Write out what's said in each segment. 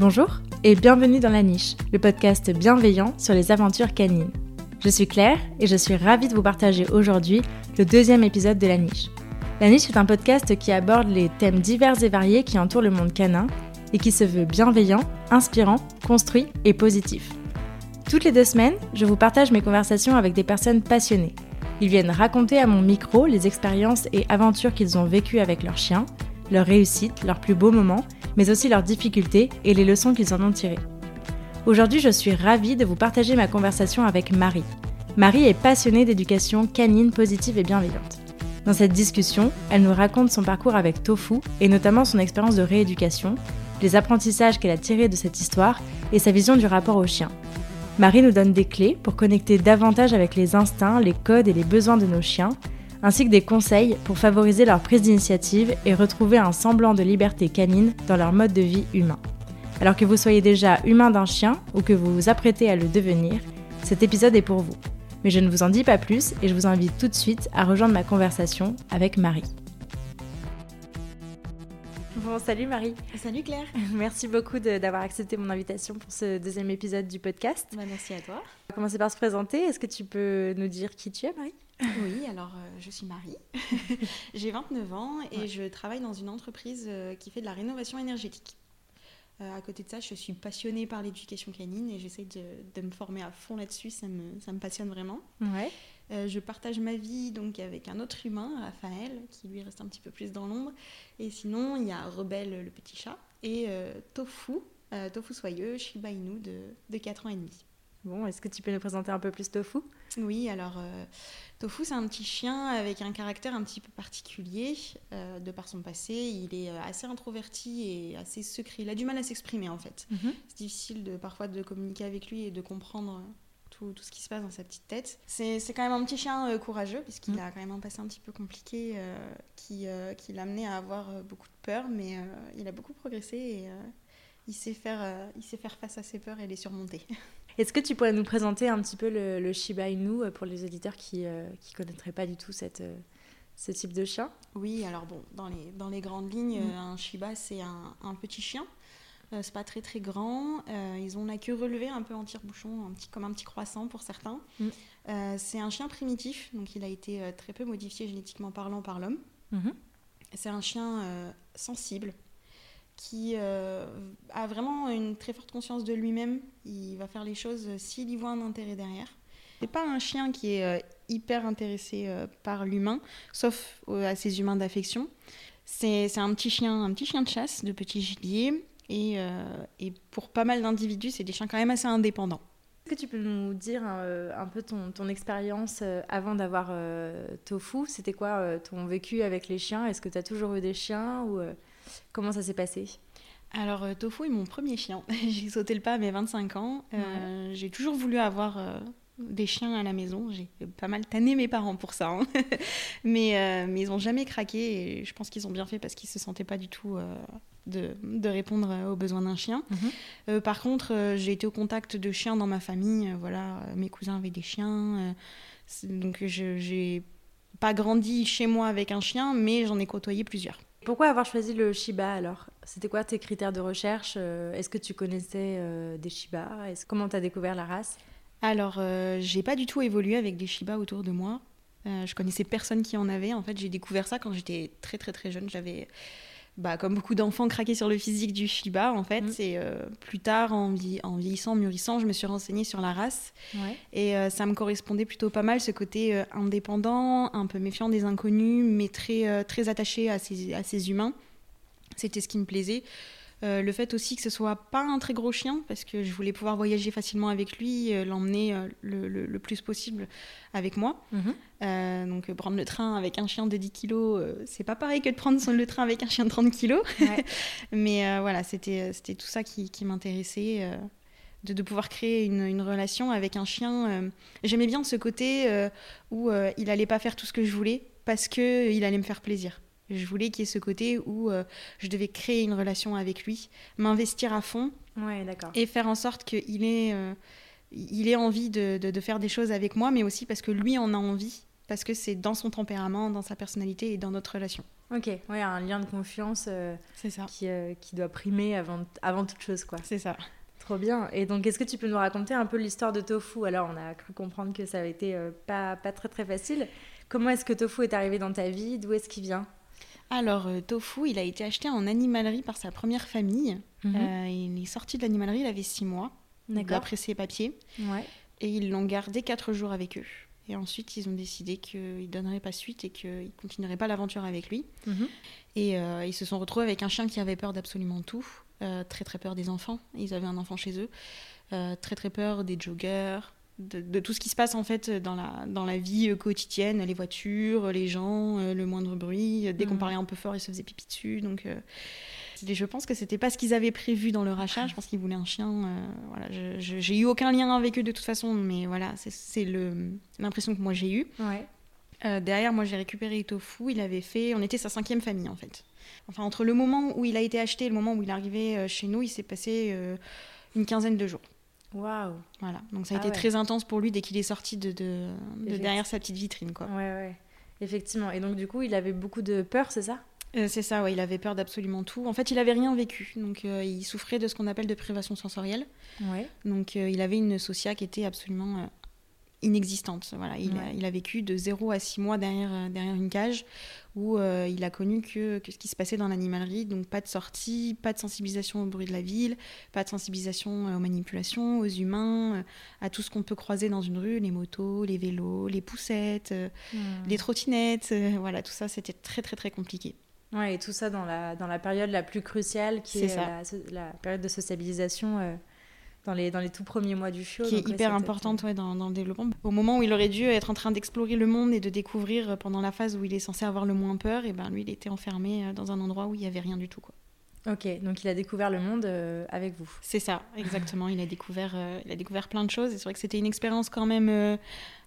Bonjour et bienvenue dans La Niche, le podcast bienveillant sur les aventures canines. Je suis Claire et je suis ravie de vous partager aujourd'hui le deuxième épisode de La Niche. La Niche est un podcast qui aborde les thèmes divers et variés qui entourent le monde canin et qui se veut bienveillant, inspirant, construit et positif. Toutes les deux semaines, je vous partage mes conversations avec des personnes passionnées. Ils viennent raconter à mon micro les expériences et aventures qu'ils ont vécues avec leurs chiens, leurs réussites, leurs plus beaux moments, mais aussi leurs difficultés et les leçons qu'ils en ont tirées. Aujourd'hui, je suis ravie de vous partager ma conversation avec Marie. Marie est passionnée d'éducation canine positive et bienveillante. Dans cette discussion, elle nous raconte son parcours avec Tofu et notamment son expérience de rééducation, les apprentissages qu'elle a tirés de cette histoire et sa vision du rapport au chien. Marie nous donne des clés pour connecter davantage avec les instincts, les codes et les besoins de nos chiens, ainsi que des conseils pour favoriser leur prise d'initiative et retrouver un semblant de liberté canine dans leur mode de vie humain. Alors que vous soyez déjà humain d'un chien ou que vous vous apprêtez à le devenir, cet épisode est pour vous. Mais je ne vous en dis pas plus et je vous invite tout de suite à rejoindre ma conversation avec Marie. Bon, salut Marie. Salut Claire. Merci beaucoup d'avoir accepté mon invitation pour ce deuxième épisode du podcast. Bah, merci à toi. On va commencer par se présenter? Est-ce que tu peux nous dire qui tu es, Marie? Oui, alors euh, je suis Marie. J'ai 29 ans et je travaille dans une entreprise euh, qui fait de la rénovation énergétique. Euh, à côté de ça, je suis passionnée par l'éducation canine et j'essaie de, de, me former à fond là-dessus. Ça me, ça me, passionne vraiment. Ouais. Je partage ma vie donc avec un autre humain, Raphaël, qui lui reste un petit peu plus dans l'ombre. Et sinon, il y a Rebelle, le petit chat, et Tofu, Tofu soyeux, Shiba Inu de, de 4 ans et demi. Bon, est-ce que tu peux nous présenter un peu plus Tofu? Oui, alors Tofu, c'est un petit chien avec un caractère un petit peu particulier de par son passé. Il est assez introverti et assez secret. Il a du mal à s'exprimer en fait. Mm -hmm. C'est difficile de, parfois de communiquer avec lui et de comprendre tout, tout, ce qui se passe dans sa petite tête. C'est quand même un petit chien euh, courageux, puisqu'il mmh. a quand même un passé un petit peu compliqué euh, qui, euh, qui l'a amené à avoir euh, beaucoup de peur, mais euh, il a beaucoup progressé et il, sait faire, il sait faire face à ses peurs et les surmonter. Est-ce que tu pourrais nous présenter un petit peu le, le Shiba Inu pour les auditeurs qui ne connaîtraient pas du tout cette, ce type de chien? Oui, alors bon, dans les, dans les grandes lignes, mmh. un Shiba, c'est un, un, petit chien euh, c'est pas très très grand. Euh, ils ont la queue relevée, un peu en tire-bouchon, un petit, comme un petit croissant pour certains. Mm. Euh, c'est un chien primitif, donc il a été euh, très peu modifié génétiquement parlant par l'homme. Mm -hmm. C'est un chien euh, sensible qui euh, a vraiment une très forte conscience de lui-même. Il va faire les choses s'il y voit un intérêt derrière. C'est pas un chien qui est hyper intéressé par l'humain, sauf à ses humains d'affection. C'est un petit chien, un petit chien de chasse, de petit gibier, et, euh, et pour pas mal d'individus, c'est des chiens quand même assez indépendants. Est-ce que tu peux nous dire euh, un peu ton, ton expérience euh, avant d'avoir euh, Tofu? C'était quoi euh, ton vécu avec les chiens? Est-ce que tu as toujours eu des chiens ou euh, comment ça s'est passé? Alors, euh, Tofu est mon premier chien. j'ai sauté le pas à mes 25 ans. Ouais. J'ai toujours voulu avoir des chiens à la maison. J'ai pas mal tanné mes parents pour ça. Hein. mais, mais ils n'ont jamais craqué et je pense qu'ils ont bien fait parce qu'ils se sentaient pas du tout de, de, répondre aux besoins d'un chien. Euh, par contre, euh, j'ai été au contact de chiens dans ma famille. Euh, voilà, mes cousins avaient des chiens. donc, je n'ai pas grandi chez moi avec un chien, mais j'en ai côtoyé plusieurs. Pourquoi avoir choisi le Shiba alors? C'était quoi tes critères de recherche? Est-ce que tu connaissais euh, des Shiba? Comment tu as découvert la race? Alors, euh, j'ai pas du tout évolué avec des Shiba autour de moi. Euh, je connaissais personne qui en avait. En fait, j'ai découvert ça quand j'étais très très très jeune. J'avais bah, comme beaucoup d'enfants, craqué sur le physique du Shiba, en fait. Mmh. Et euh, plus tard, en, vie, en, vieillissant, mûrissant, je me suis renseignée sur la race. Ouais. Et euh, ça me correspondait plutôt pas mal, ce côté euh, indépendant, un peu méfiant des inconnus, mais très, très attaché à ses, à ses humains. C'était ce qui me plaisait. Euh, le fait aussi que ce soit pas un très gros chien, parce que je voulais pouvoir voyager facilement avec lui, euh, l'emmener euh, le, le, le, plus possible avec moi. Mmh. Euh, donc prendre le train avec un chien de 10 kilos, c'est pas pareil que de prendre son, le train avec un chien de 30 kilos. Ouais. Mais voilà, c'était tout ça qui, qui m'intéressait. De, de, pouvoir créer une, une, relation avec un chien. Euh, J'aimais bien ce côté euh, où euh, il allait pas faire tout ce que je voulais parce qu'il allait me faire plaisir. Je voulais qu'il y ait ce côté où euh, je devais créer une relation avec lui, m'investir à fond ouais, et faire en sorte qu'il ait, euh, il ait envie de, de, de, faire des choses avec moi, mais aussi parce que lui en a envie. Parce que c'est dans son tempérament, dans sa personnalité et dans notre relation. Ok, ouais, un lien de confiance euh, c'est ça. Qui, euh, qui, doit primer avant, avant toute chose, quoi. C'est ça. Trop bien. Et donc, est-ce que tu peux nous raconter un peu l'histoire de Tofu? Alors, on a cru comprendre que ça avait été euh, pas, pas très très facile. Comment est-ce que Tofu est arrivé dans ta vie? D'où est-ce qu'il vient? Alors, Tofu, il a été acheté en animalerie par sa première famille. Mhm. il est sorti de l'animalerie, il avait six mois, d'après ses papiers. Ouais. Et ils l'ont gardé quatre jours avec eux. Et ensuite, ils ont décidé qu'ils ne donneraient pas suite et qu'ils ne continueraient pas l'aventure avec lui. Mhm. Et euh, ils se sont retrouvés avec un chien qui avait peur d'absolument tout. Euh, très très peur des enfants. Ils avaient un enfant chez eux. Euh, très très peur des joggers, de, tout ce qui se passe en fait dans la, dans la vie quotidienne, les voitures, les gens, le moindre bruit. Dès qu'on mhm. parlait un peu fort, ils se faisaient pipi dessus. Donc je pense que c'était pas ce qu'ils avaient prévu dans le rachat. Je pense qu'ils voulaient un chien. Euh, voilà, j'ai eu aucun lien avec eux de toute façon, mais voilà, c'est l'impression que moi j'ai eue. Euh, derrière, moi j'ai récupéré Tofu. Il avait fait, on était sa cinquième famille en fait. Enfin, entre le moment où il a été acheté et le moment où il est arrivé euh, chez nous, il s'est passé une quinzaine de jours. Waouh! Voilà, donc ça a ah été très intense pour lui dès qu'il est sorti de, de, de derrière sa petite vitrine, quoi. Ouais, ouais. Effectivement. Et donc, du coup, il avait beaucoup de peur, c'est ça? Euh, c'est ça, ouais, il avait peur d'absolument tout. En fait, il avait rien vécu, donc euh, il souffrait de ce qu'on appelle de privation sensorielle. Ouais. Donc euh, il avait une socia qui était absolument inexistante. Voilà, il, a, il, a, vécu de 0 à 6 mois derrière, derrière une cage où il a connu que, que, ce qui se passait dans l'animalerie. Donc pas de sortie, pas de sensibilisation au bruit de la ville, pas de sensibilisation aux manipulations, aux humains, à tout ce qu'on peut croiser dans une rue, les motos, les vélos, les poussettes, hmm. les trottinettes. voilà, tout ça, c'était très très très compliqué. Ouais, et tout ça dans la, dans la période la plus cruciale, qui est, la, la, période de sociabilisation euh, dans, les, dans les tout premiers mois du show. Qui est hyper importante ouais, dans, dans, le développement. Au moment où il aurait dû être en train d'explorer le monde et de découvrir euh, pendant la phase où il est censé avoir le moins peur, et ben lui, il était enfermé euh, dans un endroit où il n'y avait rien du tout. Quoi. Ok, donc il a découvert le monde avec vous. C'est ça, exactement. il, a découvert, il a découvert plein de choses. Et c'est vrai que c'était une expérience quand même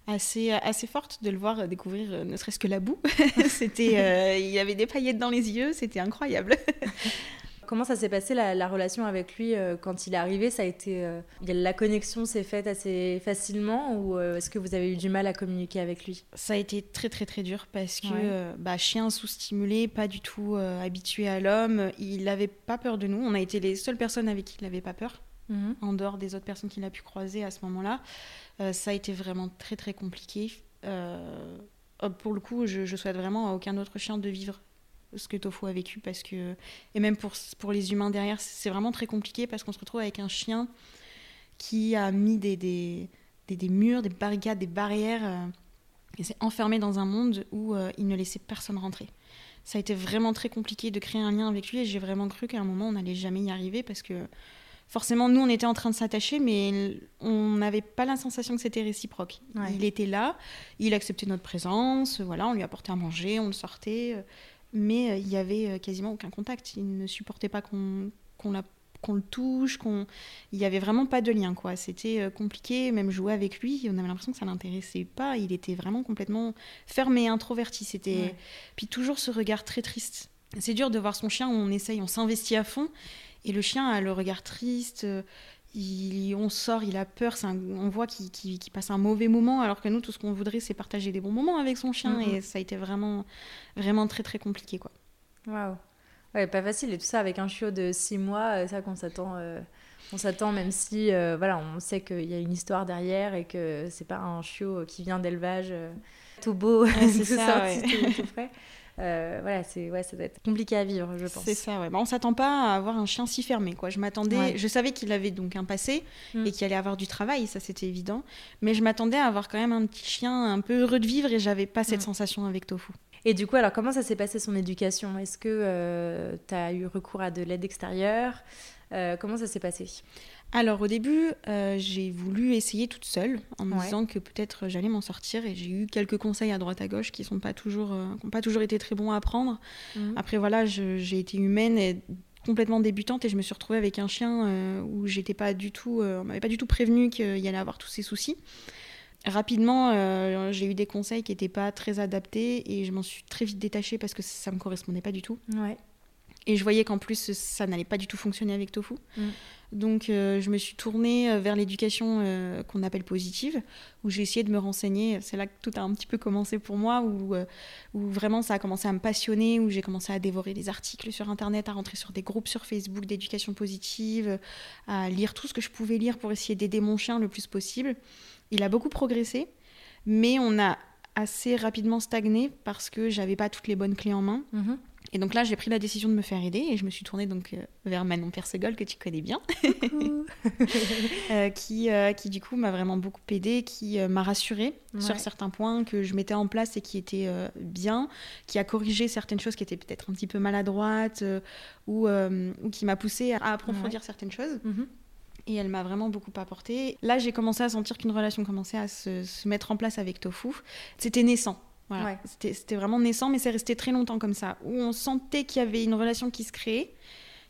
assez, assez forte de le voir découvrir euh, ne serait-ce que la boue. c'était, euh, il y avait des paillettes dans les yeux, c'était incroyable. Comment ça s'est passé la, relation avec lui euh, quand il est arrivé? Ça a été la connexion s'est faite assez facilement ou est-ce que vous avez eu du mal à communiquer avec lui? Ça a été très très très dur parce que bah, chien sous-stimulé, pas du tout habitué à l'homme, il n'avait pas peur de nous. On a été les seules personnes avec qui il n'avait pas peur. Mhm. en dehors des autres personnes qu'il a pu croiser à ce moment-là. Euh, ça a été vraiment très très compliqué. Euh, pour le coup, je, souhaite vraiment à aucun autre chien de vivre ce que Tofu a vécu parce que et même pour, pour les humains derrière, c'est vraiment très compliqué parce qu'on se retrouve avec un chien qui a mis des, des, des, murs, des barricades, des barrières euh, et s'est enfermé dans un monde où il ne laissait personne rentrer. Ça a été vraiment très compliqué de créer un lien avec lui et j'ai vraiment cru qu'à un moment on n'allait jamais y arriver parce que forcément, nous, on était en train de s'attacher, mais on n'avait pas la sensation que c'était réciproque. Il était là, il acceptait notre présence, voilà, on lui apportait à manger, on le sortait, euh, mais euh, il y avait euh, quasiment aucun contact. Il ne supportait pas qu'on le touche, qu'on il y avait vraiment pas de lien quoi. C'était compliqué, même jouer avec lui, on avait l'impression que ça l'intéressait pas. Il était vraiment complètement fermé, introverti. C'était puis toujours ce regard très triste. C'est dur de voir son chien, on essaye, on s'investit à fond, et le chien a le regard triste, euh, il, on sort, il a peur, on voit qu'il passe un mauvais moment, alors que nous, tout ce qu'on voudrait, c'est partager des bons moments avec son chien, et ça a été vraiment, vraiment très, très compliqué, quoi. Waouh. Ouais, pas facile, et tout ça avec un chiot de 6 mois, c'est ça qu'on s'attend... Euh, on s'attend même si voilà on sait qu'il y a une histoire derrière et que c'est pas un chiot qui vient d'élevage tout beau c'est ça, tout, tout, frais euh, voilà, c'est ouais, ça doit être compliqué à vivre, je pense. C'est ça, ouais. Bah, on s'attend pas à avoir un chien si fermé, quoi. Je m'attendais, je savais qu'il avait donc un passé mm. et qu'il allait avoir du travail, ça c'était évident. Mais je m'attendais à avoir quand même un petit chien un peu heureux de vivre et j'avais pas cette mm. sensation avec Tofu. Et du coup, alors comment ça s'est passé son éducation? Est-ce que euh, tu as eu recours à de l'aide extérieure? Euh, Comment ça s'est passé? Alors au début, euh, j'ai voulu essayer toute seule en me disant que peut-être j'allais m'en sortir et j'ai eu quelques conseils à droite à gauche qui sont pas toujours, euh, pas toujours été très bons à prendre. Mhm. Après voilà, j'ai été humaine et complètement débutante et je me suis retrouvée avec un chien euh, où j'étais pas du tout, on m'avait pas du tout prévenu qu'il allait avoir tous ces soucis. Rapidement, j'ai eu des conseils qui n'étaient pas très adaptés et je m'en suis très vite détachée parce que ça me correspondait pas du tout. Ouais. Et je voyais qu'en plus, ça n'allait pas du tout fonctionner avec tofu. Mm. Donc, euh, je me suis tournée euh, vers l'éducation euh, qu'on appelle positive, où j'ai essayé de me renseigner. C'est là que tout a un petit peu commencé pour moi, où, où vraiment ça a commencé à me passionner, où j'ai commencé à dévorer des articles sur Internet, à rentrer sur des groupes sur Facebook d'éducation positive, à lire tout ce que je pouvais lire pour essayer d'aider mon chien le plus possible. Il a beaucoup progressé, mais on a assez rapidement stagné parce que j'avais pas toutes les bonnes clés en main. Mhm. Et donc là, j'ai pris la décision de me faire aider et je me suis tournée donc euh, vers Manon Persegol, que tu connais bien, euh, qui, euh, qui du coup m'a vraiment beaucoup aidée, qui m'a rassurée sur certains points que je mettais en place et qui étaient bien, qui a corrigé certaines choses qui étaient peut-être un petit peu maladroites ou, ou qui m'a poussée à approfondir certaines choses. Mhm. Et elle m'a vraiment beaucoup apporté. Là, j'ai commencé à sentir qu'une relation commençait à se, se mettre en place avec Tofu. C'était naissant. Voilà. C'était vraiment naissant, mais c'est resté très longtemps comme ça, où on sentait qu'il y avait une relation qui se créait.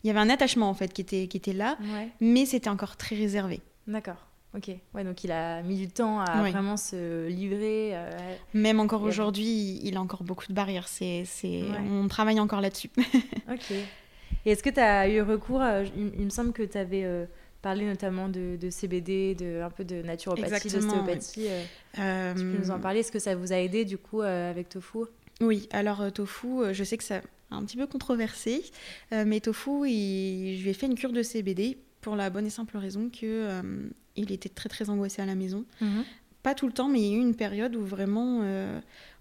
Il y avait un attachement en fait qui était, qui était là, mais c'était encore très réservé. D'accord. Ok. Ouais, donc il a mis du temps à vraiment se livrer. Euh, Même encore aujourd'hui, il a encore beaucoup de barrières. C'est, On travaille encore là-dessus. ok. Et est-ce que tu as eu recours il, me semble que tu avais euh, parler notamment de, CBD, de, un peu de naturopathie, d'ostéopathie. Euh, tu peux nous en euh, parler Est-ce que ça vous a aidé du coup euh, avec Tofu? Oui, alors Tofu, je sais que ça a un petit peu controversé, mais Tofu, je lui ai fait une cure de CBD pour la bonne et simple raison que il était très très angoissé à la maison. Mhm. Pas tout le temps, mais il y a eu une période où vraiment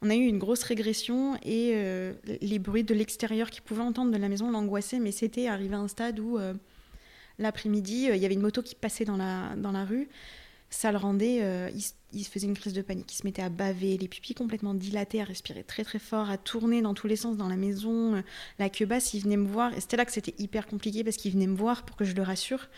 on a eu une grosse régression et les bruits de l'extérieur qu'il pouvait entendre de la maison l'angoissaient, mais c'était arrivé à un stade où L'après-midi, euh, il y avait une moto qui passait dans la, dans la rue. Ça le rendait, euh, il, se faisait une crise de panique. Il se mettait à baver, les pupilles complètement dilatées, à respirer très très fort, à tourner dans tous les sens dans la maison. Euh, la queue basse, il venait me voir. Et c'était là que c'était hyper compliqué parce qu'il venait me voir pour que je le rassure.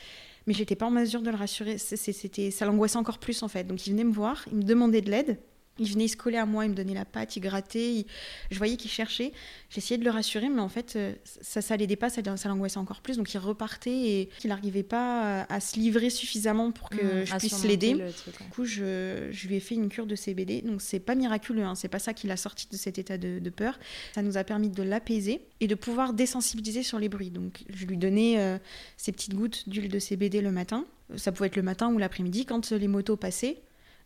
Mais j'étais pas en mesure de le rassurer. C'était, ça l'angoissait encore plus en fait. Donc il venait me voir, il me demandait de l'aide. Il venait se coller à moi, il me donnait la patte, il grattait. Je voyais qu'il cherchait. J'essayais de le rassurer, mais en fait, euh, ça, ça l'aidait pas, ça, ça l'angoissait encore plus. Donc il repartait et il n'arrivait pas à, se livrer suffisamment pour que mmh, je puisse l'aider. Du coup, je, lui ai fait une cure de CBD. Donc c'est pas miraculeux, hein. c'est pas ça qui l'a sorti de cet état de, peur. Ça nous a permis de l'apaiser et de pouvoir désensibiliser sur les bruits. Donc je lui donnais euh, ces petites gouttes d'huile de CBD le matin. Ça pouvait être le matin ou l'après-midi quand les motos passaient.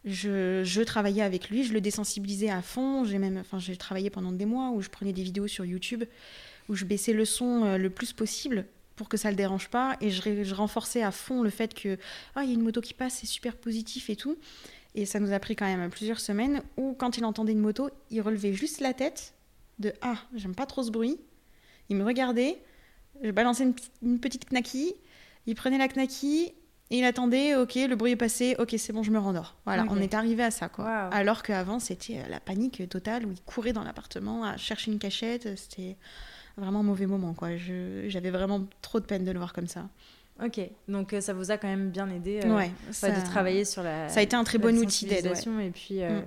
Je, travaillais avec lui, je le désensibilisais à fond. J'ai même, enfin, j'ai travaillé pendant des mois où je prenais des vidéos sur YouTube où je baissais le son euh, le plus possible pour que ça le dérange pas et je, renforçais à fond le fait que ah il y a une moto qui passe, c'est super positif et tout. Et ça nous a pris quand même plusieurs semaines où quand il entendait une moto, il relevait juste la tête de ah j'aime pas trop ce bruit. Il me regardait, je balançais une, une petite knacky, il prenait la knacky et il attendait, ok, le bruit est passé, ok, c'est bon, je me rendors. Voilà, on est arrivé à ça, quoi. Alors qu'avant, c'était euh, la panique totale où il courait dans l'appartement à chercher une cachette. C'était vraiment un mauvais moment, quoi. J'avais vraiment trop de peine de le voir comme ça. Ok, donc euh, ça vous a quand même bien aidé euh, ouais, ça... de travailler sur la. Ça a été un très bon outil d'aide. Et puis. Mm.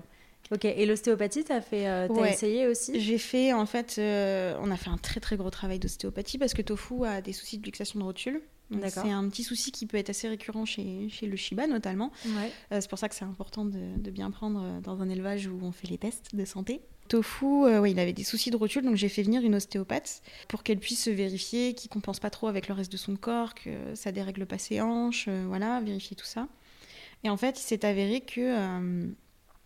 Ok, et l'ostéopathie, tu as, fait, as essayé aussi? J'ai fait, en fait, on a fait un très très gros travail d'ostéopathie parce que Tofu a des soucis de luxation de rotule. C'est un petit souci qui peut être assez récurrent chez, chez le Shiba notamment. Euh, c'est pour ça que c'est important de, de, bien prendre euh, dans un élevage où on fait les tests de santé. Tofu, euh, il avait des soucis de rotule, donc j'ai fait venir une ostéopathe pour qu'elle puisse vérifier qu'il compense pas trop avec le reste de son corps, que ça dérègle pas ses hanches, voilà, vérifier tout ça. Et en fait, il s'est avéré que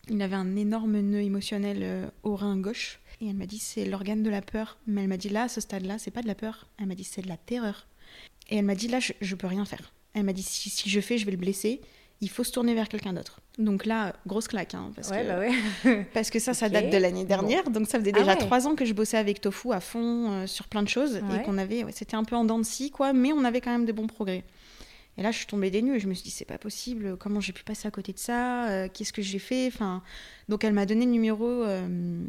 il avait un énorme nœud émotionnel au rein gauche. Et elle m'a dit c'est l'organe de la peur. Mais elle m'a dit là, à ce stade-là, c'est pas de la peur. Elle m'a dit c'est de la terreur. Et elle m'a dit là, je, je, peux rien faire. Elle m'a dit si, si, je fais, je vais le blesser. Il faut se tourner vers quelqu'un d'autre. Donc là, grosse claque. Hein, parce, que, bah ouais. parce que ça, ça date de l'année dernière. Donc ça faisait déjà ah trois ans que je bossais avec Tofu à fond euh, sur plein de choses. Et qu'on avait, c'était un peu en dents de scie, quoi. Mais on avait quand même de bons progrès. Et là, je suis tombée des nues et je me suis dit, c'est pas possible. Comment j'ai pu passer à côté de ça? Euh, Qu'est-ce que j'ai fait? Enfin, Donc elle m'a donné le numéro. Euh,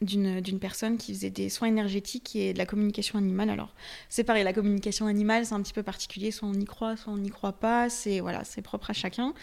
d'une personne qui faisait des soins énergétiques et de la communication animale. Alors, c'est pareil, la communication animale, c'est un petit peu particulier, soit on y croit, soit on n'y croit pas, c'est voilà, c'est propre à chacun.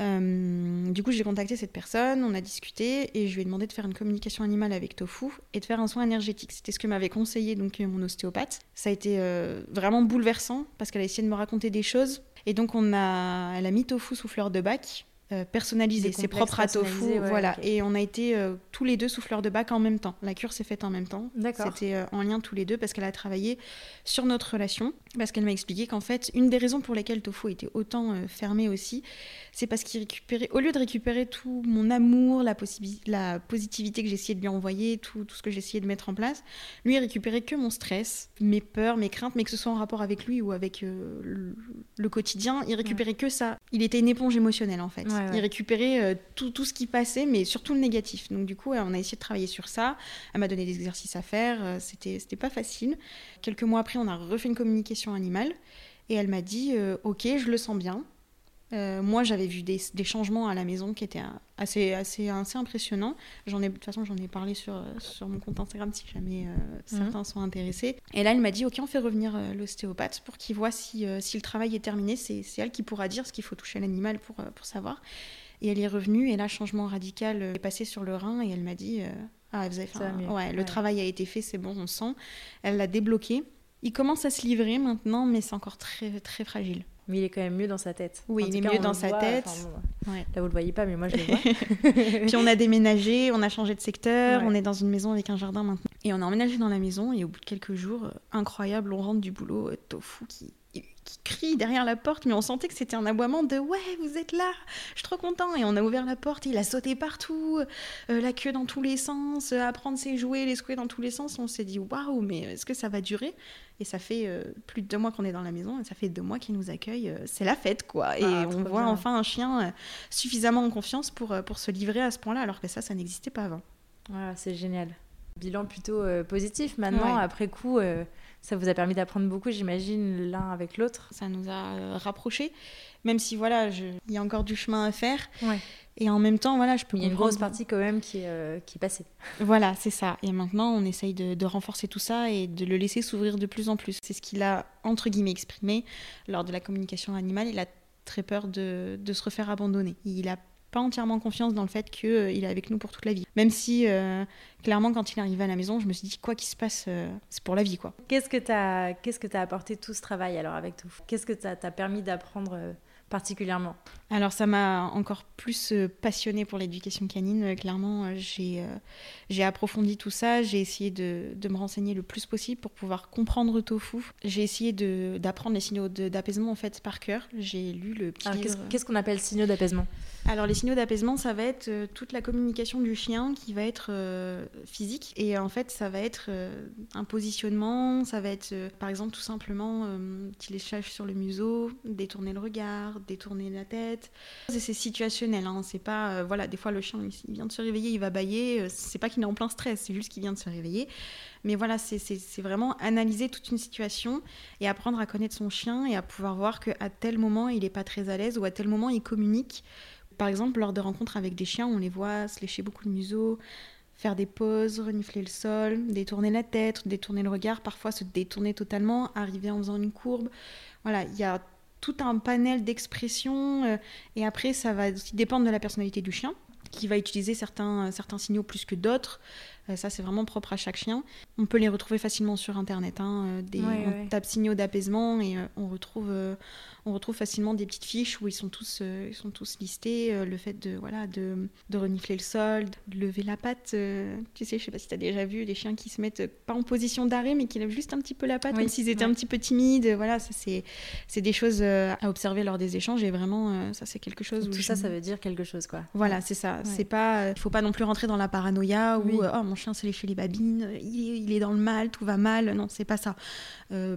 Euh, du coup, j'ai contacté cette personne, on a discuté et je lui ai demandé de faire une communication animale avec Tofu et de faire un soin énergétique. C'était ce que m'avait conseillé donc mon ostéopathe. Ça a été euh, vraiment bouleversant parce qu'elle a essayé de me raconter des choses et donc on a, elle a mis Tofu sous fleur de bac euh, personnalisé, c'est propre à Tofu, voilà. Et on a été euh, tous les deux souffleurs de bac en même temps. La cure s'est faite en même temps. C'était euh, en lien tous les deux parce qu'elle a travaillé sur notre relation, parce qu'elle m'a expliqué qu'en fait, une des raisons pour lesquelles Tofu était autant fermé aussi, c'est parce qu'il récupérait, au lieu de récupérer tout mon amour, la, la positivité que j'essayais de lui envoyer, tout, tout ce que j'essayais de mettre en place, lui il récupérait que mon stress, mes peurs, mes craintes, mais que ce soit en rapport avec lui ou avec le, quotidien, il récupérait que ça. Il était une éponge émotionnelle en fait. Il récupérait euh, tout, tout, ce qui passait, mais surtout le négatif. Donc du coup, on a essayé de travailler sur ça. Elle m'a donné des exercices à faire. Euh, c'était, c'était pas facile. Quelques mois après, on a refait une communication animale. Et elle m'a dit, euh, ok, je le sens bien. Moi, j'avais vu des, des, changements à la maison qui étaient assez, assez, assez impressionnants. J'en ai, de toute façon, j'en ai parlé sur, sur mon compte Instagram si jamais mhm. certains sont intéressés. Et là, elle m'a dit, ok, on fait revenir l'ostéopathe pour qu'il voit si, si le travail est terminé. C'est, c'est elle qui pourra dire ce qu'il faut toucher à l'animal pour, pour savoir. Et elle est revenue et là, changement radical euh, est passé sur le rein et elle m'a dit euh, Ah, vous avez fait ouais, le travail a été fait, c'est bon, on sent. Elle l'a débloqué. Il commence à se livrer maintenant, mais c'est encore très, très fragile. Mais il est quand même mieux dans sa tête. Oui, il est mieux dans sa tête. Là, vous le voyez pas, mais moi, je le vois. Puis on a déménagé, on a changé de secteur, on est dans une maison avec un jardin maintenant. Et on a emménagé dans la maison et au bout de quelques jours, euh, incroyable, on rentre du boulot, Tofu qui qui crie derrière la porte, mais on sentait que c'était un aboiement de ouais, vous êtes là, je suis trop content. Et on a ouvert la porte, il a sauté partout, euh, la queue dans tous les sens, euh, à prendre ses jouets, les secouer dans tous les sens. On s'est dit waouh, mais est-ce que ça va durer? Et ça fait euh, plus de deux mois qu'on est dans la maison, et ça fait deux mois qu'il nous accueille. c'est la fête, quoi. Et ah, on voit enfin un chien suffisamment en confiance pour, pour se livrer à ce point-là, alors que ça, ça n'existait pas avant. Voilà, c'est génial. Bilan plutôt positif maintenant, après coup ça vous a permis d'apprendre beaucoup, j'imagine, l'un avec l'autre. Ça nous a euh, rapprochés, même si voilà, il y a encore du chemin à faire. Et en même temps, voilà, je peux. Il y a une grosse partie quand même qui est, euh, qui est passée. Voilà, c'est ça. Et maintenant, on essaye de, renforcer tout ça et de le laisser s'ouvrir de plus en plus. C'est ce qu'il a, entre guillemets, exprimé lors de la communication animale. Il a très peur de, de se refaire abandonner. Il a pas entièrement confiance dans le fait qu'il euh, est avec nous pour toute la vie. Même si, euh, clairement, quand il est arrivé à la maison, je me suis dit, quoi qu'il se passe, euh, c'est pour la vie. quoi. Qu'est-ce que que as apporté tout ce travail alors avec tout? Qu'est-ce que t'as as permis d'apprendre particulièrement? Alors ça m'a encore plus euh, passionnée pour l'éducation canine. Euh, clairement, euh, j'ai approfondi tout ça. J'ai essayé de, de, me renseigner le plus possible pour pouvoir comprendre Tofu. J'ai essayé d'apprendre les signaux d'apaisement en fait par cœur. J'ai lu le petit Qu'est-ce qu'on appelle signaux d'apaisement? Alors les signaux d'apaisement, ça va être toute la communication du chien qui va être physique. Et en fait, ça va être un positionnement. Ça va être par exemple tout simplement petit léchage sur le museau, détourner le regard, détourner la tête. C'est situationnel, hein. c'est pas, euh, voilà, des fois le chien, il, vient de se réveiller, il va bailler, euh, c'est pas qu'il est en plein stress, c'est juste qu'il vient de se réveiller. Mais voilà, c'est vraiment analyser toute une situation et apprendre à connaître son chien et à pouvoir voir qu'à tel moment, il n'est pas très à l'aise ou à tel moment, il communique. Par exemple, lors de rencontres avec des chiens, on les voit se lécher beaucoup le museau, faire des pauses, renifler le sol, détourner la tête, détourner le regard, parfois se détourner totalement, arriver en faisant une courbe. Voilà, il y a tout un panel d'expressions. Euh, et après, ça va aussi dépendre de la personnalité du chien, qui va utiliser certains, certains signaux plus que d'autres. Euh, ça, c'est vraiment propre à chaque chien. On peut les retrouver facilement sur Internet. Hein, euh, des, on tape signaux d'apaisement et on retrouve on retrouve facilement des petites fiches où ils sont tous, euh, ils sont tous listés. Euh, le fait de, voilà, de, de, renifler le sol, de lever la patte. Euh, tu sais, je sais pas si tu as déjà vu des chiens qui se mettent pas en position d'arrêt, mais qui lèvent juste un petit peu la patte, comme s'ils étaient un petit peu timides. Voilà, ça, c'est, c'est des choses à observer lors des échanges. Et vraiment, ça, c'est quelque chose où. Tout ça, ça veut dire quelque chose, quoi. Voilà, c'est ça. C'est pas, il faut pas non plus rentrer dans la paranoïa où, oh, mon chien s'est léché les babines, il est, il est, dans le mal, tout va mal. Non, c'est pas ça.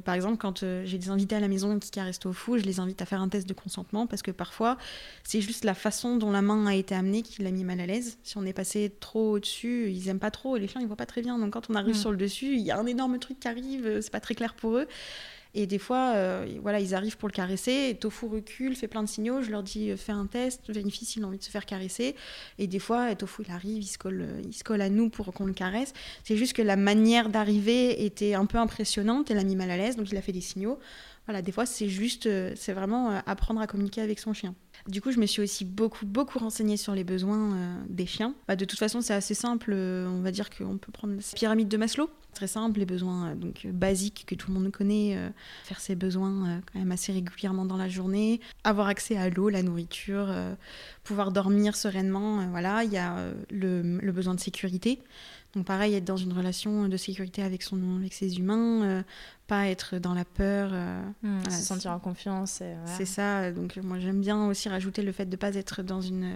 par exemple, quand j'ai des invités à la maison qui caressent au fou, je les invite à faire un test de consentement parce que parfois, c'est juste la façon dont la main a été amenée qui l'a mis mal à l'aise. Si on est passé trop au-dessus, ils aiment pas trop, les chiens ils voient pas très bien. Donc quand on arrive mm. sur le dessus, il y a un énorme truc qui arrive, euh, c'est pas très clair pour eux. Et des fois, euh, voilà, ils arrivent pour le caresser, et Tofu recule, fait plein de signaux, je leur dis euh, fais un test, vérifie s'il a envie de se faire caresser. Et des fois, Tofu il arrive, il se colle, il se colle à nous pour qu'on le caresse. C'est juste que la manière d'arriver était un peu impressionnante, elle a mis mal à l'aise, donc il a fait des signaux voilà, des fois, c'est juste, euh, c'est vraiment euh, apprendre à communiquer avec son chien. Du coup, je me suis aussi beaucoup, beaucoup renseignée sur les besoins euh, des chiens. Bah, de toute façon, c'est assez simple. On va dire qu'on peut prendre la pyramide de Maslow. Très simple, les besoins donc basiques que tout le monde connaît, faire ses besoins quand même assez régulièrement dans la journée, avoir accès à l'eau, la nourriture, pouvoir dormir sereinement. voilà, il y a le, besoin de sécurité. Donc pareil, être dans une relation de sécurité avec, son, avec ses humains, euh, pas être dans la peur. Euh, mmh, se sentir en confiance. C'est ça. Donc moi j'aime bien aussi rajouter le fait de ne pas être dans une,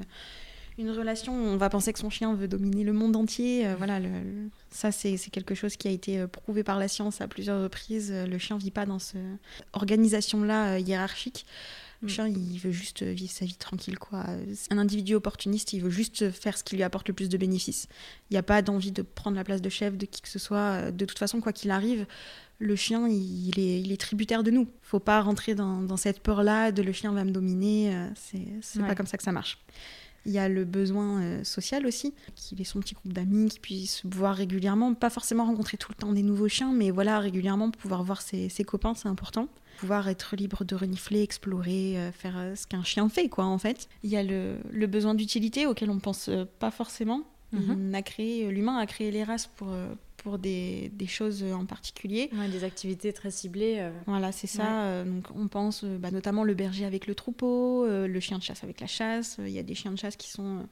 une relation où on va penser que son chien veut dominer le monde entier. Euh, voilà, le, ça c'est quelque chose qui a été prouvé par la science à plusieurs reprises. Le chien vit pas dans cette organisation-là hiérarchique. Le mm. chien, il veut juste vivre sa vie tranquille, quoi. Un individu opportuniste, il veut juste faire ce qui lui apporte le plus de bénéfices. Il n'y a pas d'envie de prendre la place de chef de qui que ce soit. De toute façon, quoi qu'il arrive, le chien, il est, il est, tributaire de nous. Faut pas rentrer dans, cette peur-là de le chien va me dominer. Euh, c'est pas comme ça que ça marche. Il y a le besoin euh, social aussi, qu'il ait son petit groupe d'amis, qu'il puisse voir régulièrement, pas forcément rencontrer tout le temps des nouveaux chiens, mais voilà, régulièrement pouvoir voir ses, ses copains, c'est important pouvoir être libre de renifler, explorer, euh, faire euh, ce qu'un chien fait, quoi, en fait. Il y a le, le besoin d'utilité auquel on pense euh, pas forcément. A créé, l'humain a créé les races pour, pour des, des choses en particulier. des activités très ciblées. Voilà, c'est ça. donc on pense bah, notamment le berger avec le troupeau, le chien de chasse avec la chasse. Il y a des chiens de chasse qui sont,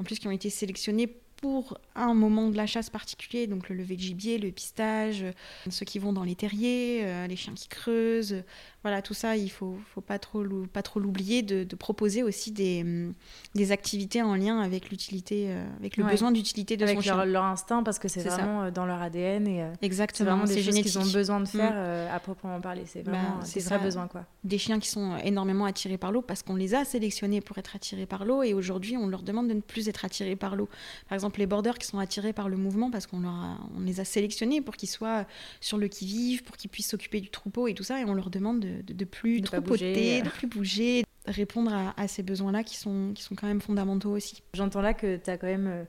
en plus, qui ont été sélectionnés pour un moment de la chasse particulier, donc le lever de gibier, le pistage, ceux qui vont dans les terriers, euh, les chiens qui creusent, voilà, tout ça, il faut, faut pas trop, pas trop l'oublier de, proposer aussi des, mm, des, activités en lien avec l'utilité, euh, avec le besoin d'utilité de avec son leur, chien. leur instinct, parce que c'est vraiment euh, dans leur ADN et Exactement, c'est vraiment des choses qu'ils ont besoin de faire mm. à proprement parler. C'est bah, vraiment des vrais besoins, quoi. Des chiens qui sont énormément attirés par l'eau parce qu'on les a sélectionnés pour être attirés par l'eau et aujourd'hui on leur demande de ne plus être attirés par l'eau. Par exemple, les borders qui sont attirés par le mouvement parce qu'on on les a sélectionnés pour qu'ils soient sur le qui-vive, pour qu'ils puissent s'occuper du troupeau et tout ça et on leur demande de de, plus trop poter, de plus bouger, répondre à, ces besoins-là qui sont, qui sont quand même fondamentaux aussi. J'entends là que tu as quand même euh,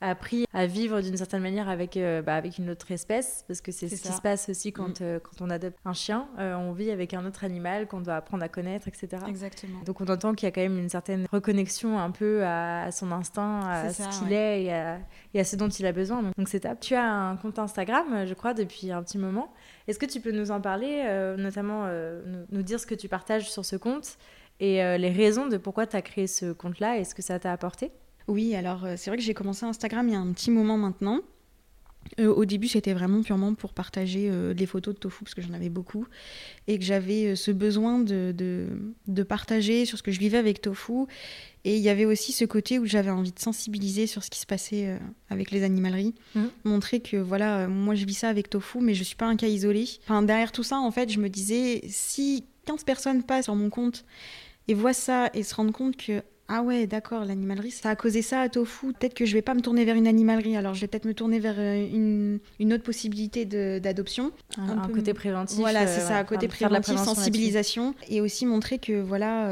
appris à vivre d'une certaine manière avec, euh, bah, avec une autre espèce, parce que c'est ce qui se passe aussi quand, mm. euh, quand on adopte un chien. on vit avec un autre animal qu'on doit apprendre à connaître, etc. Exactement. Donc on entend qu'il y a quand même une certaine reconnexion un peu à, son instinct, à ce qu'il est et à, et à, ce dont il a besoin. Donc c'est top. Tu as un compte Instagram, je crois, depuis un petit moment. Est-ce que tu peux nous en parler, euh, notamment euh, nous, dire ce que tu partages sur ce compte et euh, les raisons de pourquoi tu as créé ce compte-là et ce que ça t'a apporté? Oui, alors c'est vrai que j'ai commencé Instagram il y a un petit moment maintenant. au début, c'était vraiment purement pour partager des photos de tofu, parce que j'en avais beaucoup, et que j'avais ce besoin de, de, de, partager sur ce que je vivais avec tofu, et il y avait aussi ce côté où j'avais envie de sensibiliser sur ce qui se passait euh, avec les animaleries. Mmh. Montrer que voilà, euh, moi je vis ça avec Tofu, mais je suis pas un cas isolé. Enfin, derrière tout ça, en fait, je me disais, si 15 personnes passent sur mon compte et voient ça et se rendent compte que ah ouais, d'accord, l'animalerie, ça a causé ça à Tofu. Peut-être que je vais pas me tourner vers une animalerie, alors je vais peut-être me tourner vers euh, une, une autre possibilité d'adoption. Un, côté préventif. Voilà, c'est ça, un côté préventif, sensibilisation. Et aussi montrer que, voilà,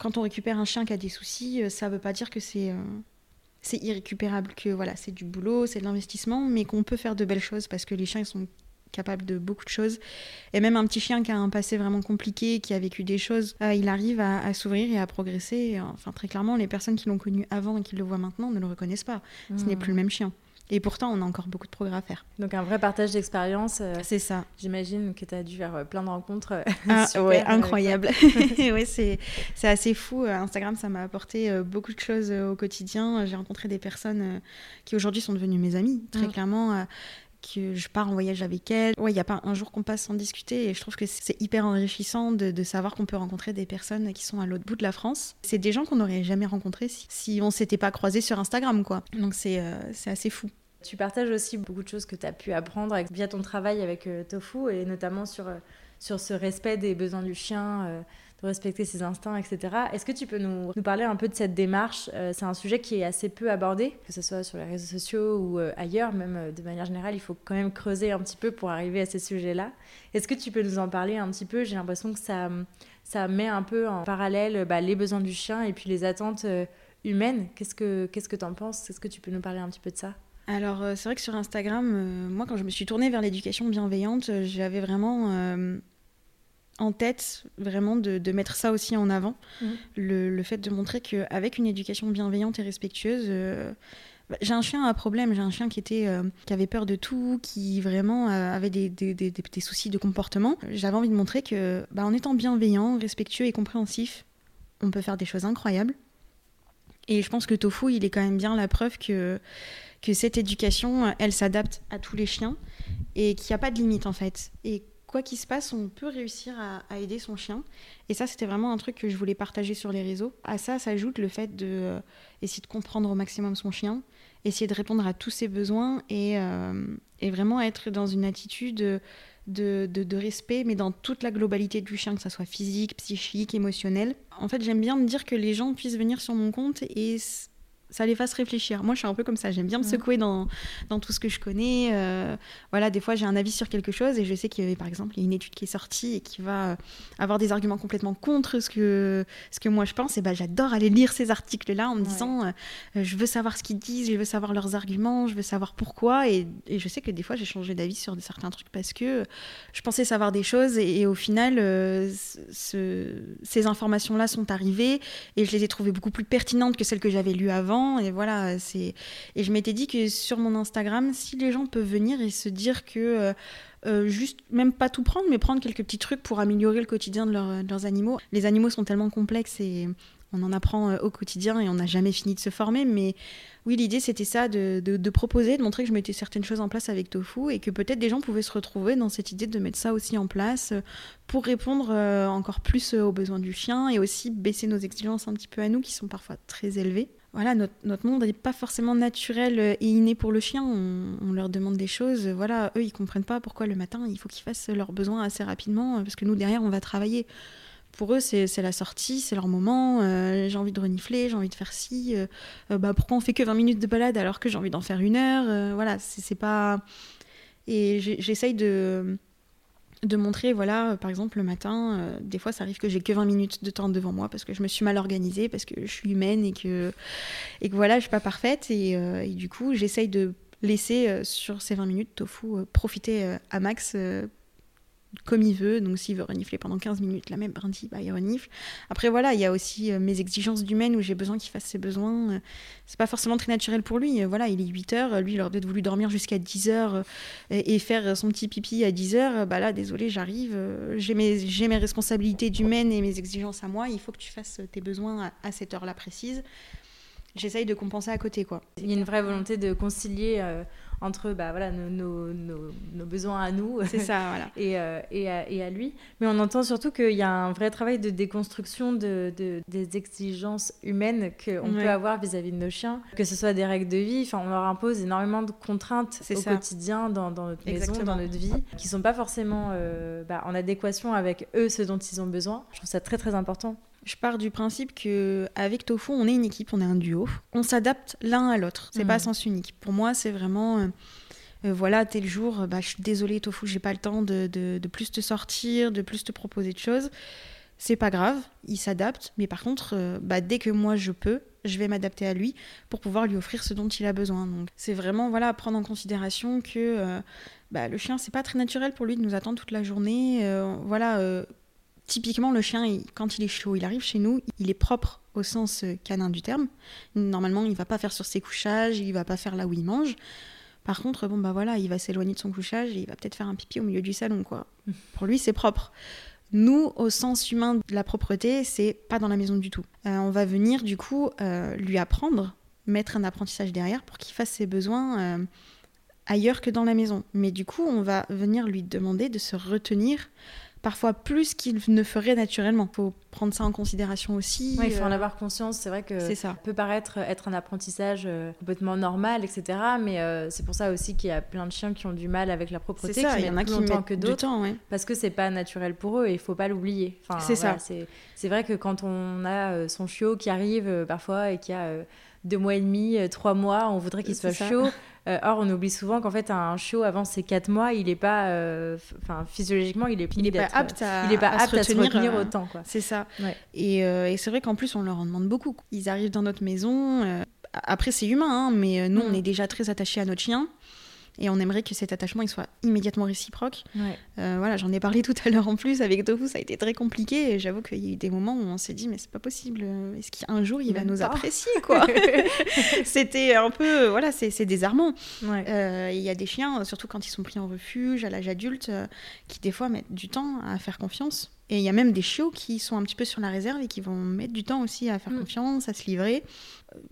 quand on récupère un chien qui a des soucis, euh, ça ne veut pas dire que c'est euh, c'est irrécupérable, que voilà, c'est du boulot, c'est de l'investissement, mais qu'on peut faire de belles choses parce que les chiens ils sont capables de beaucoup de choses. Et même un petit chien qui a un passé vraiment compliqué, qui a vécu des choses, euh, il arrive à, s'ouvrir et à progresser. Enfin, très clairement, les personnes qui l'ont connu avant et qui le voient maintenant ne le reconnaissent pas. Ce n'est mmh. plus le même chien. Et pourtant, on a encore beaucoup de progrès à faire. Donc un vrai partage d'expérience. Euh, c'est ça. J'imagine que tu as dû faire euh, plein de rencontres. Euh, ah, ouais, incroyable. oui, c'est assez fou. Instagram, ça m'a apporté beaucoup de choses au quotidien. J'ai rencontré des personnes qui aujourd'hui sont devenues mes amies, très mm. clairement que je pars en voyage avec elles. Ouais, il n'y a pas un jour qu'on passe sans discuter et je trouve que c'est hyper enrichissant de, savoir qu'on peut rencontrer des personnes qui sont à l'autre bout de la France. C'est des gens qu'on n'aurait jamais rencontrés si, si on s'était pas croisés sur Instagram, quoi. Donc c'est c'est assez fou. Tu partages aussi beaucoup de choses que tu as pu apprendre via ton travail avec euh, Tofu et notamment sur, euh, sur ce respect des besoins du chien, euh, de respecter ses instincts, etc. Est-ce que tu peux nous, parler un peu de cette démarche C'est un sujet qui est assez peu abordé, que ce soit sur les réseaux sociaux ou ailleurs, même de manière générale, il faut quand même creuser un petit peu pour arriver à ces sujets-là. Est-ce que tu peux nous en parler un petit peu? J'ai l'impression que ça, ça met un peu en parallèle bah, les besoins du chien et puis les attentes humaines. Qu'est-ce que tu en penses? Est-ce que tu peux nous parler un petit peu de ça? Alors, euh, c'est vrai que sur Instagram, euh, moi, quand je me suis tournée vers l'éducation bienveillante, euh, j'avais vraiment en tête vraiment de, mettre ça aussi en avant, mmh. le, fait de montrer qu'avec une éducation bienveillante et respectueuse, euh, bah, j'ai un chien à problème, j'ai un chien qui, était, euh, qui avait peur de tout, qui vraiment euh, avait des, des, des, des, soucis de comportement. J'avais envie de montrer que bah, en étant bienveillant, respectueux et compréhensif, on peut faire des choses incroyables. Et je pense que Tofu, il est quand même bien la preuve que, que cette éducation, elle s'adapte à tous les chiens et qu'il n'y a pas de limite en fait. Et quoi qu'il se passe, on peut réussir à, aider son chien. Et ça, c'était vraiment un truc que je voulais partager sur les réseaux. À ça s'ajoute le fait de euh, essayer de comprendre au maximum son chien, essayer de répondre à tous ses besoins et, euh, et vraiment être dans une attitude de, de, de, respect, mais dans toute la globalité du chien, que ça soit physique, psychique, émotionnel. En fait, j'aime bien me dire que les gens puissent venir sur mon compte et ça les fasse réfléchir. Moi, je suis un peu comme ça. J'aime bien me secouer dans, dans tout ce que je connais. Euh, voilà, des fois, j'ai un avis sur quelque chose et je sais que, par exemple, il y a une étude qui est sortie et qui va avoir des arguments complètement contre ce que, ce que moi je pense. Et ben, j'adore aller lire ces articles-là en me disant, euh, je veux savoir ce qu'ils disent, je veux savoir leurs arguments, je veux savoir pourquoi. Et, et je sais que des fois, j'ai changé d'avis sur certains trucs parce que je pensais savoir des choses et, au final, euh, ce, ces informations-là sont arrivées et je les ai trouvées beaucoup plus pertinentes que celles que j'avais lues avant et voilà, c'est. Et je m'étais dit que sur mon Instagram, si les gens peuvent venir et se dire que euh, euh, juste, même pas tout prendre, mais prendre quelques petits trucs pour améliorer le quotidien de, leurs animaux. Les animaux sont tellement complexes et on en apprend euh, au quotidien et on n'a jamais fini de se former. Mais oui, l'idée c'était ça, de, de, proposer, de montrer que je mettais certaines choses en place avec Tofu et que peut-être des gens pouvaient se retrouver dans cette idée de mettre ça aussi en place pour répondre encore plus aux besoins du chien et aussi baisser nos exigences un petit peu à nous qui sont parfois très élevées voilà, notre, monde n'est pas forcément naturel et inné pour le chien. On, leur demande des choses. Voilà, eux, ils comprennent pas pourquoi le matin, il faut qu'ils fassent leurs besoins assez rapidement, parce que nous, derrière, on va travailler. Pour eux, c'est la sortie, c'est leur moment. Euh, j'ai envie de renifler, j'ai envie de faire ci. Euh, euh, bah, pourquoi on fait que 20 minutes de balade alors que j'ai envie d'en faire une heure Voilà, c'est pas. Et j'essaye de de montrer, voilà, euh, par exemple, le matin, euh, des fois, ça arrive que j'ai que 20 minutes de temps devant moi parce que je me suis mal organisée, parce que je suis humaine et que, et que voilà, je suis pas parfaite. Et, euh, du coup, j'essaye de laisser sur ces 20 minutes Tofu profiter à max comme il veut. Donc s'il veut renifler pendant 15 minutes, la même brindille, bah, il renifle. Après voilà, il y a aussi euh, mes exigences d'humaine où j'ai besoin qu'il fasse ses besoins. Euh, c'est pas forcément très naturel pour lui. Euh, voilà, il est 8 heures, lui il aurait peut-être voulu dormir jusqu'à 10 heures et, faire son petit pipi à 10 heures. Bah là, désolé, j'arrive. j'ai mes, mes responsabilités d'humaine et mes exigences à moi. Il faut que tu fasses tes besoins à, cette heure-là précise. J'essaye de compenser à côté, quoi. Il y a une vraie volonté de concilier entre bah, voilà, nos, nos, nos, besoins à nous c'est ça, voilà. et, euh, et, à, et, à, lui. Mais on entend surtout qu'il y a un vrai travail de déconstruction de, de des exigences humaines qu'on peut avoir vis-à-vis de nos chiens, que ce soit des règles de vie. Enfin, on leur impose énormément de contraintes au quotidien dans, dans notre maison, dans notre vie, qui sont pas forcément euh, bah, en adéquation avec eux, ce dont ils ont besoin. Je trouve ça très très important. Je pars du principe que avec Tofu, on est une équipe, on est un duo. On s'adapte l'un à l'autre. C'est pas mm. sens unique. Pour moi, c'est vraiment euh, euh, voilà, tel jour, bah, je suis désolée Tofu, j'ai pas le temps de, de, plus te sortir, de plus te proposer de choses. C'est pas grave, il s'adapte. Mais par contre, euh, bah, dès que moi je peux, je vais m'adapter à lui pour pouvoir lui offrir ce dont il a besoin. Donc c'est vraiment voilà prendre en considération que bah, le chien c'est pas très naturel pour lui de nous attendre toute la journée. voilà Typiquement, le chien, quand il est chaud, il arrive chez nous, il est propre au sens euh, canin du terme. Normalement, il va pas faire sur ses couchages, il va pas faire là où il mange. Par contre, bon bah voilà, il va s'éloigner de son couchage et il va peut-être faire un pipi au milieu du salon, quoi. Pour lui, c'est propre. Nous, au sens humain de la propreté, c'est pas dans la maison du tout. Euh, on va venir du coup euh, lui apprendre, mettre un apprentissage derrière pour qu'il fasse ses besoins ailleurs que dans la maison. Mais du coup, on va venir lui demander de se retenir parfois plus qu'il ne ferait naturellement. Il faut prendre ça en considération aussi. il faut en euh, avoir conscience. C'est vrai que ça peut paraître être un apprentissage euh, complètement normal, etc. Mais euh, c'est pour ça aussi qu'il y a plein de chiens qui ont du mal avec la propreté, ça, qui il y en a qui longtemps que d'autres, parce que c'est pas naturel pour eux et il faut pas l'oublier. Enfin, c'est ça. C'est vrai que quand on a son chiot qui arrive parfois et qui a deux mois et demi, trois mois, on voudrait qu'il soit chaud. Euh, or, on oublie souvent qu'en fait, un chiot avant ses 4 mois, il n'est pas, euh, enfin, physiologiquement, il est, il est pas apte à, il est pas apte se retenir, euh, autant. C'est ça. Et, et c'est vrai qu'en plus, on leur en demande beaucoup. Ils arrivent dans notre maison. après, c'est humain, hein, mais nous, on mm. est déjà très attachés à notre chien. Et on aimerait que cet attachement il soit immédiatement réciproque. Euh, voilà, j'en ai parlé tout à l'heure en plus avec Tofu, ça a été très compliqué et j'avoue qu'il y a eu des moments où on s'est dit mais c'est pas possible, est-ce qu'un jour il va nous apprécier quoi? C'était un peu voilà, c'est désarmant. Euh, il y a des chiens, surtout quand ils sont pris en refuge à l'âge adulte, euh, qui des fois mettent du temps à faire confiance. Et il y a même des chiots qui sont un petit peu sur la réserve et qui vont mettre du temps aussi à faire mm. confiance, à se livrer.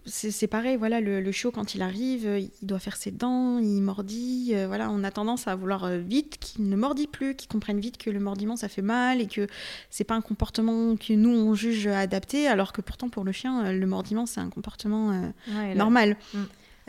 C'est pareil, voilà, le, le, chiot, quand il arrive, il doit faire ses dents, il mordit. Euh, voilà, on a tendance à vouloir euh, vite qu'il ne mordit plus, qu'il comprenne vite que le mordiment, ça fait mal et que c'est pas un comportement que nous, on juge adapté, alors que pourtant, pour le chien, euh, le mordiment, c'est un comportement normal. Mm.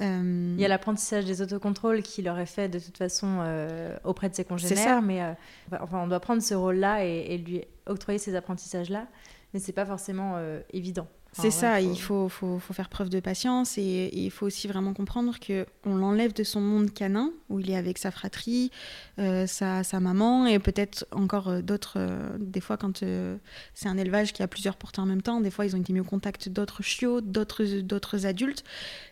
Euh, Il y a l'apprentissage des autocontrôles qui leur est fait de toute façon euh, auprès de ses congénères, mais euh, enfin, on doit prendre ce rôle-là et, lui octroyer ces apprentissages-là, mais c'est pas forcément évident. C'est ça, il faut, faut, faire preuve de patience et, il faut aussi vraiment comprendre qu'on l'enlève de son monde canin, où il est avec sa fratrie, euh, sa, sa, maman et peut-être encore euh, d'autres. Euh, des fois, quand c'est un élevage qui a plusieurs portées en même temps, des fois ils ont été mis au contact d'autres chiots, d'autres adultes,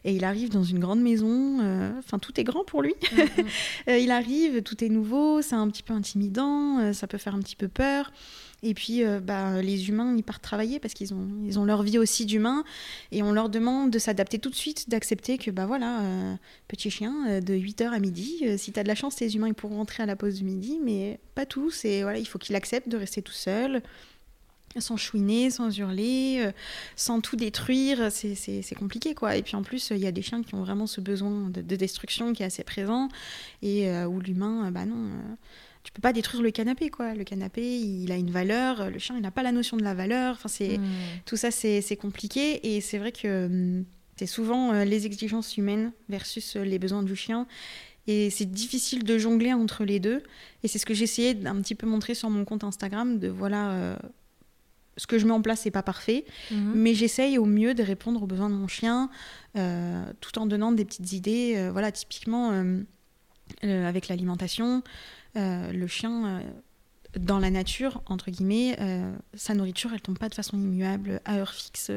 et il arrive dans une grande maison, enfin tout est grand pour lui. Mm-hmm. il arrive, tout est nouveau, c'est un petit peu intimidant, ça peut faire un petit peu peur. Et puis, euh, bah, les humains, ils partent travailler parce qu'ils ont, ils ont leur vie aussi d'humains. Et on leur demande de s'adapter tout de suite, d'accepter que, bah voilà, euh, petit chien, euh, de 8h à midi, si tu as de la chance, les humains, ils pourront rentrer à la pause du midi, mais pas tous. Et voilà, il faut qu'il accepte de rester tout seul sans chouiner, sans hurler, sans tout détruire, c'est compliqué quoi. Et puis en plus, il y a des chiens qui ont vraiment ce besoin de, de destruction qui est assez présent et où l'humain, bah non, tu peux pas détruire le canapé quoi le canapé il a une valeur le chien il n'a pas la notion de la valeur enfin c'est hmm. tout ça c'est compliqué et c'est vrai que c'est souvent euh, les exigences humaines versus euh, les besoins du chien et c'est difficile de jongler entre les deux et c'est ce que j'essayais d'un petit peu montrer sur mon compte Instagram de voilà euh, ce que je mets en place n'est pas parfait, hmm. mais j'essaye au mieux de répondre aux besoins de mon chien, tout en donnant des petites idées. voilà, typiquement avec l'alimentation, le chien, euh, dans la nature, entre guillemets, euh, sa nourriture, elle tombe pas de façon immuable, à heure fixe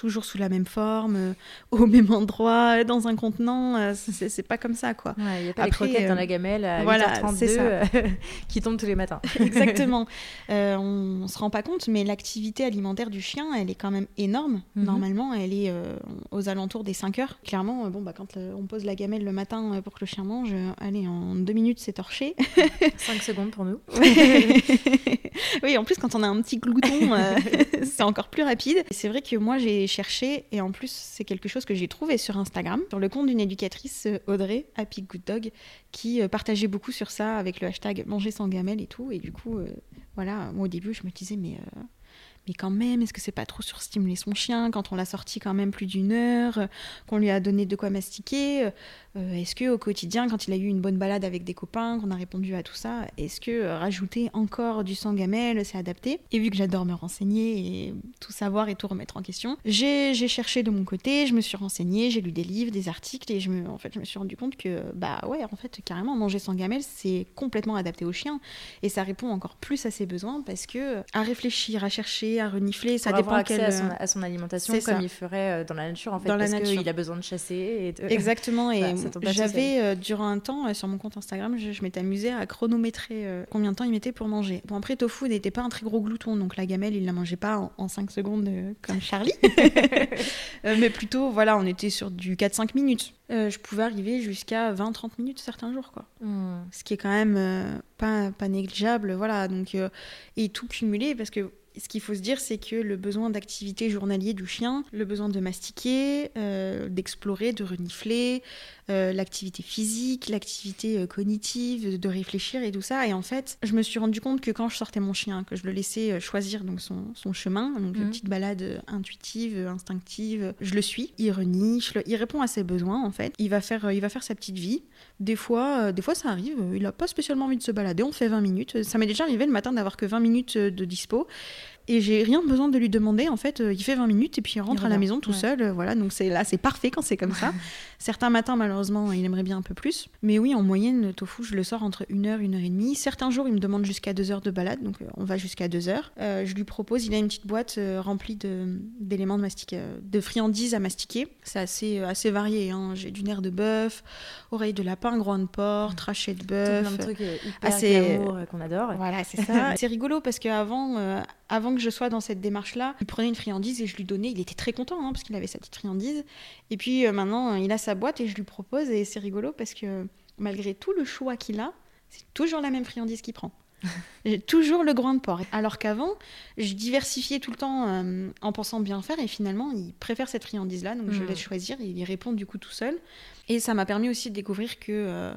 toujours sous la même forme, euh, au même endroit, dans un contenant. Euh, c'est pas comme ça, quoi. Il n'y a pas les croquettes dans la gamelle à voilà, 8h32 qui tombent tous les matins. Exactement. Euh, on ne se rend pas compte, mais l'activité alimentaire du chien, elle est quand même énorme. Mhm. Normalement, elle est aux alentours des 5 heures. Clairement, bon, bah, quand on pose la gamelle le matin pour que le chien mange, allez, en deux minutes, c'est torché. 5 secondes pour nous. oui, en plus, quand on a un petit glouton, c'est encore plus rapide. C'est vrai que moi, j'ai cherché et en plus c'est quelque chose que j'ai trouvé sur Instagram, sur le compte d'une éducatrice euh, Audrey, Happy Good Dog, qui euh, partageait beaucoup sur ça avec le hashtag manger sans gamelle et tout. Et du coup, euh, voilà, moi au début je me disais mais mais quand même, est-ce que c'est pas trop surstimuler son chien quand on l'a sorti quand même plus d'une heure, qu'on lui a donné de quoi mastiquer euh, est-ce que au quotidien, quand il a eu une bonne balade avec des copains, qu'on a répondu à tout ça, est-ce que euh, rajouter encore du sang gamelle, c'est adapté? Et vu que j'adore me renseigner et tout savoir et tout remettre en question, j'ai cherché de mon côté, je me suis renseignée, j'ai lu des livres, des articles et je me, en fait, je me suis rendu compte que bah ouais, en fait, carrément manger sans gamelle, c'est complètement adapté au chien. Et ça répond encore plus à ses besoins parce que à réfléchir, à chercher, à renifler, ça dépend accès à, son, à son alimentation comme il ferait euh, dans la nature en fait, dans parce qu'il a besoin de chasser. Et Exactement et j'avais, euh, durant un temps, euh, sur mon compte Instagram, je, m'étais amusée à chronométrer euh, combien de temps il mettait pour manger. Bon, après, Tofu n'était pas un très gros glouton, donc la gamelle, il la mangeait pas en, 5 secondes comme Charlie. mais plutôt, voilà, on était sur du 4-5 minutes. je pouvais arriver jusqu'à 20-30 minutes certains jours, quoi. Hmm. Ce qui est quand même pas, pas négligeable, voilà. Donc, et tout cumulé, parce que ce qu'il faut se dire, c'est que le besoin d'activité journalier du chien, le besoin de mastiquer, euh, d'explorer, de renifler, euh, l'activité physique, l'activité euh, cognitive, de réfléchir et tout ça. Et en fait, je me suis rendu compte que quand je sortais mon chien, que je le laissais choisir donc son, son chemin, donc une mmh. petite balade intuitive, instinctive, je le suis, il renifle, il répond à ses besoins en fait. Il va faire, il va faire sa petite vie. Des fois, des fois ça arrive, il n'a pas spécialement envie de se balader, on fait 20 minutes. Ça m'est déjà arrivé le matin d'avoir que 20 minutes de dispo. Et j'ai rien besoin de lui demander. En fait, il fait 20 minutes et puis il rentre à la maison tout seul. voilà, donc c'est là, c'est parfait quand c'est comme ça. Certains matins, malheureusement, il aimerait bien un peu plus. Mais oui, en moyenne, tofu, je le sors entre une heure, une heure et demie. Certains jours, il me demande jusqu'à deux heures de balade, donc on va jusqu'à deux heures. je lui propose, il a une petite boîte remplie d'éléments de, de, de friandises à mastiquer. C'est assez, assez varié. Hein. J'ai du nerf de bœuf, oreille de lapin, groin de porc, trachet de bœuf. Plein de trucs hyper assez... qu'on adore. Voilà, c'est ça. c'est rigolo parce qu'avant, avant que je sois dans cette démarche-là, il prenait une friandise et je lui donnais. Il était très content hein, parce qu'il avait sa petite friandise. Et puis euh, maintenant, il a sa boîte et je lui propose. Et c'est rigolo parce que malgré tout le choix qu'il a, c'est toujours la même friandise qu'il prend. J'ai toujours le groin de porc. Alors qu'avant, je diversifiais tout le temps euh, en pensant bien faire et finalement, il préfère cette friandise-là, donc je je hmm. laisse choisir et il y répond du coup tout seul. Et ça m'a permis aussi de découvrir que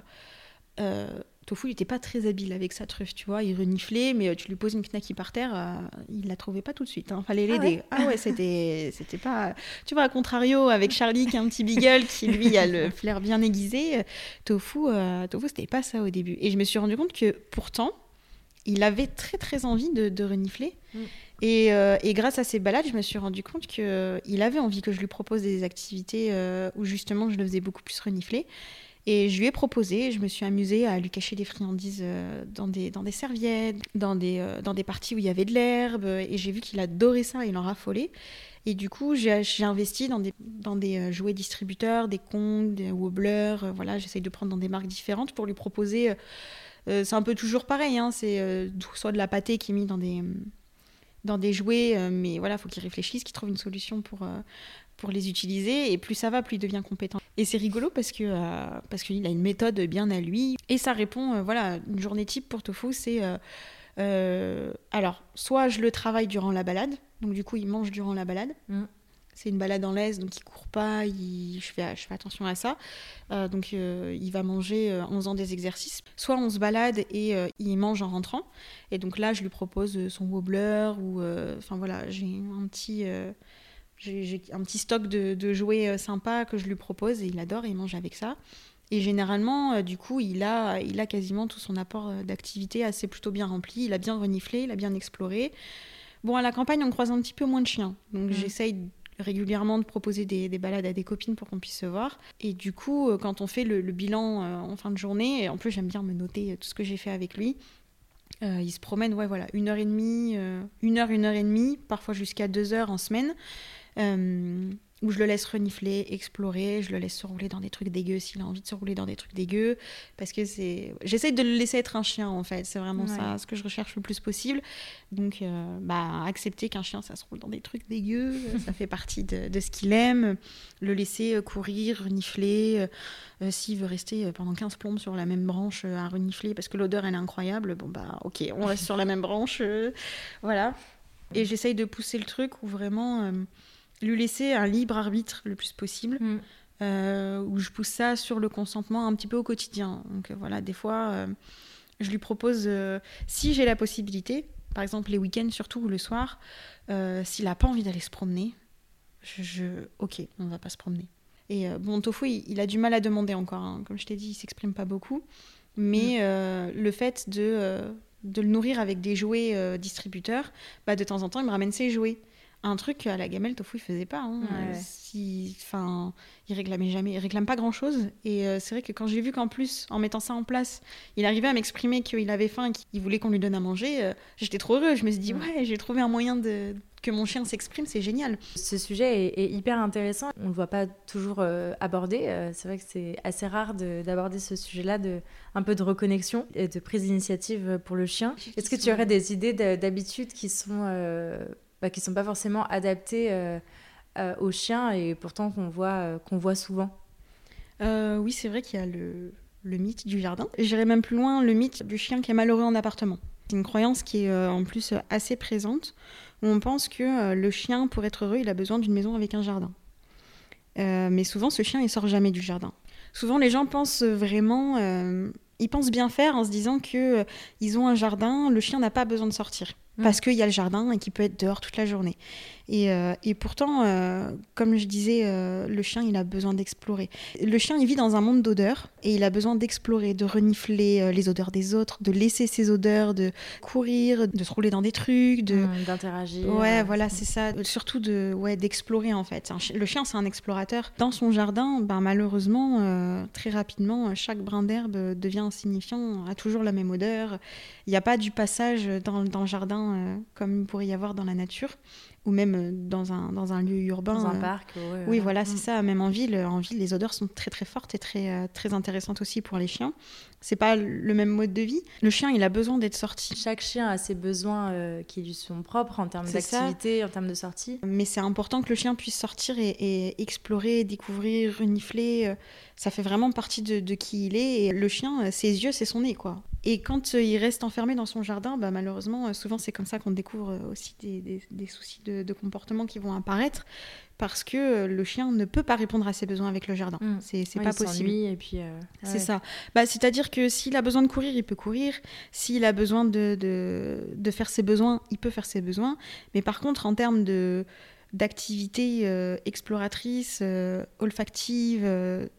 euh, Tofu, il n'était pas très habile avec sa truffe, tu vois. Il reniflait, mais euh, tu lui poses une knacky par terre, euh, il la trouvait pas tout de suite. Il hein. Fallait ah l'aider. Ah ouais, c'était, c'était pas. Tu vois, à contrario, avec Charlie qui a un petit beagle qui lui a le flair bien aiguisé, euh, Tofu, euh, Tofu, c'était pas ça au début. Et je me suis rendu compte que pourtant, il avait très très envie de, renifler. Mm. Et, et, grâce à ces balades, je me suis rendu compte qu'il avait envie que je lui propose des activités où justement je le faisais beaucoup plus renifler. Et je lui ai proposé, je me suis amusée à lui cacher des friandises euh, dans des, dans des serviettes, dans des, euh, dans des parties où il y avait de l'herbe. Et j'ai vu qu'il adorait ça, il en raffolait. Et du coup, j'ai investi dans des, dans des euh, jouets distributeurs, des congs, des wobblers. voilà, j'essaye de prendre dans des marques différentes pour lui proposer. c'est un peu toujours pareil, hein, c'est soit de la pâtée qui est mise dans des, dans des jouets, mais voilà, il faut qu'il réfléchisse, qu'il trouve une solution pour, pour les utiliser. Et plus ça va, plus il devient compétent. Et c'est rigolo parce que euh, parce qu'il a une méthode bien à lui. Et ça répond, euh, voilà, une journée type pour Tofu, c'est euh, alors soit je le travaille durant la balade, donc du coup il mange durant la balade. Mm. C'est une balade en laisse, donc il court pas, il... je, fais, je fais attention à ça. donc il va manger en faisant des exercices. Soit on se balade et il mange en rentrant. Et donc là, je lui propose son wobbler ou... Enfin voilà, j'ai un petit j'ai un petit stock de, jouets euh, sympas que je lui propose et il adore et il mange avec ça. Et généralement, euh, du coup, il a, il a quasiment tout son apport euh, d'activité assez plutôt bien rempli. Il a bien reniflé, il a bien exploré. Bon, à la campagne, on croise un petit peu moins de chiens. Donc mmh. j'essaye régulièrement de proposer des, balades à des copines pour qu'on puisse se voir. Et du coup, quand on fait le, bilan en fin de journée, et en plus j'aime bien me noter tout ce que j'ai fait avec lui, il se promène, ouais, voilà, une heure et demie, une heure, une heure et demie, parfois jusqu'à deux heures en semaine. Euh, où je le laisse renifler, explorer, je le laisse se rouler dans des trucs dégueux s'il a envie de se rouler dans des trucs dégueux. Parce que c'est. J'essaye de le laisser être un chien, en fait. C'est vraiment ça, ce que je recherche le plus possible. Donc, euh, bah, accepter qu'un chien, ça se roule dans des trucs dégueux, ça fait partie de, de ce qu'il aime. Le laisser euh, courir, renifler. S'il veut rester pendant 15 plombes sur la même branche à renifler parce que l'odeur, elle est incroyable, bon, bah, ok, on reste sur la même branche. voilà. Et j'essaye de pousser le truc où vraiment lui laisser un libre arbitre le plus possible. Mm. Euh, où je pousse ça sur le consentement un petit peu au quotidien. Donc euh, voilà, des fois, euh, je lui propose, si j'ai la possibilité, par exemple les week-ends surtout ou le soir, s'il n'a pas envie d'aller se promener, je, ok, on va pas se promener. Et bon, Tofu, il, a du mal à demander encore. Hein. Comme je t'ai dit, il s'exprime pas beaucoup. Mais mm. le fait de, de le nourrir avec des jouets distributeurs, bah, de temps en temps, il me ramène ses jouets un truc à la gamelle tofu il faisait pas hein. si enfin il réclamait jamais il réclame pas grand chose et euh, c'est vrai que quand j'ai vu qu'en plus en mettant ça en place il arrivait à m'exprimer qu'il avait faim qu'il voulait qu'on lui donne à manger euh, j'étais trop heureux je me suis dit ouais, j'ai trouvé un moyen de que mon chien s'exprime, c'est génial. Ce sujet est, hyper intéressant. On ne le voit pas toujours euh, abordé. c'est vrai que c'est assez rare d'aborder ce sujet-là, de, un peu de reconnexion et de prise d'initiative pour le chien. Est-ce que tu aurais des idées d'habitudes qui sont bah, qui ne sont pas forcément adaptés euh, euh, aux chiens et pourtant qu'on voit, euh, qu'on voit souvent. oui, c'est vrai qu'il y a le, mythe du jardin. J'irais même plus loin, le mythe du chien qui est malheureux en appartement. C'est une croyance qui est en plus assez présente, où on pense que le chien, pour être heureux, il a besoin d'une maison avec un jardin. mais souvent, ce chien, il sort jamais du jardin. Souvent, les gens pensent vraiment, ils pensent bien faire en se disant que ils ont un jardin, le chien n'a pas besoin de sortir. Mm. parce qu'il y a le jardin et qu'il peut être dehors toute la journée. Et, euh, et pourtant, euh, comme je disais, euh, le chien, il a besoin d'explorer. Le chien, il vit dans un monde d'odeurs et il a besoin d'explorer, de renifler les odeurs des autres, de laisser ses odeurs, de courir, de se rouler dans des trucs, de mm, d'interagir. Ouais, voilà, c'est ça. Surtout de ouais d'explorer en fait. Le chien, c'est un explorateur. Dans son jardin, ben, malheureusement, très rapidement, chaque brin d'herbe devient insignifiant, a toujours la même odeur. Il n'y a pas du passage dans, dans le jardin euh, comme il pourrait y avoir dans la nature ou même euh, dans un, dans un lieu urbain. Dans un euh, parc. oui, voilà, c'est mm. ça. Même en ville, en ville, les odeurs sont très très fortes et très, très intéressantes aussi pour les chiens. C'est pas le même mode de vie. Le chien, il a besoin d'être sorti. Chaque chien a ses besoins qui lui sont propres en termes d'activité, en termes de sortie. Mais c'est important que le chien puisse sortir et, explorer, découvrir, renifler. Ça fait vraiment partie de, de, qui il est. Et le chien, ses yeux, c'est son nez, quoi. Et quand euh, il reste enfermé dans son jardin, bah, malheureusement, euh, souvent c'est comme ça qu'on découvre euh, aussi des, soucis de, comportement qui vont apparaître parce que le chien ne peut pas répondre à ses besoins avec le jardin. Mm. C'est pas possible. Et puis c'est ça. Bah, C'est-à-dire que s'il a besoin de courir, il peut courir. S'il a besoin de, de, faire ses besoins, il peut faire ses besoins. Mais par contre, en termes de d'activité exploratrice, olfactive,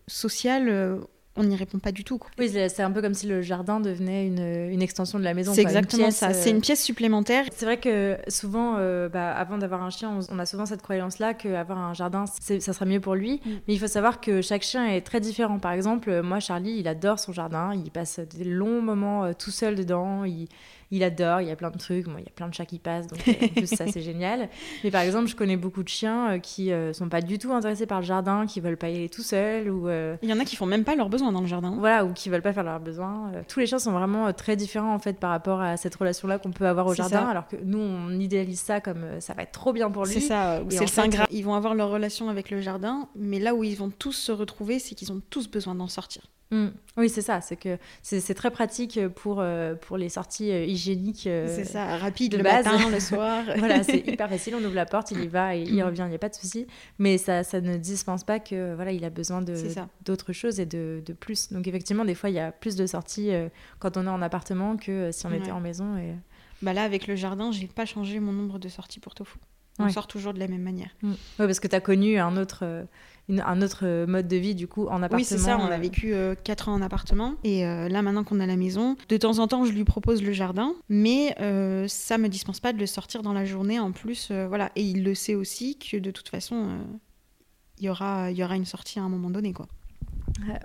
sociale, on n'y répond pas du tout. Oui, c'est un peu comme si le jardin devenait une, extension de la maison. C'est exactement ça, c'est une euh, pièce supplémentaire. C'est vrai que souvent, euh, bah, avant d'avoir un chien, on, a souvent cette croyance-là qu'avoir un jardin, ça serait mieux pour lui. Mm. Mais il faut savoir que chaque chien est très différent. Par exemple, moi, Charlie, il adore son jardin, il passe des longs moments euh, tout seul dedans, il il adore, il y a plein de trucs, il y a plein de chats qui passent, donc en plus ça c'est génial. Mais par exemple, je connais beaucoup de chiens euh, qui euh, sont pas du tout intéressés par le jardin, qui veulent pas y aller tout seuls. Ou, euh, Il y en a qui font même pas leurs besoins dans le jardin. Voilà, ou qui veulent pas faire leurs besoins. tous les chiens sont vraiment très différents en fait par rapport à cette relation-là qu'on peut avoir au jardin, alors que nous on idéalise ça comme ça va être trop bien pour lui. C'est ça, c'est le saint Ils vont avoir leur relation avec le jardin, mais là où ils vont tous se retrouver, c'est qu'ils ont tous besoin d'en sortir. Mm. Oui, c'est ça. C'est que c'est très pratique pour, euh, pour les sorties euh, hygiéniques. Euh, c'est ça, rapide le matin, le soir. voilà, c'est hyper facile. On ouvre la porte, il y va et il mm. revient. Il n'y a pas de souci. Mais ça, ça ne dispense pas que voilà, il a besoin d'autres choses et de, de, plus. Donc effectivement, des fois, il y a plus de sorties quand on est en appartement que si on était en maison. Et... Bah là, avec le jardin, j'ai pas changé mon nombre de sorties pour Tofu. On sort toujours de la même manière. Mm. Oui, parce que tu as connu un autre un autre mode de vie du coup en appartement. Oui, c'est ça, on a euh. vécu 4 euh, ans en appartement et euh, là maintenant qu'on a la maison, de temps en temps je lui propose le jardin, mais ça me dispense pas de le sortir dans la journée en plus, voilà. Et il le sait aussi que de toute façon, il y aura, y aura une sortie à un moment donné, quoi.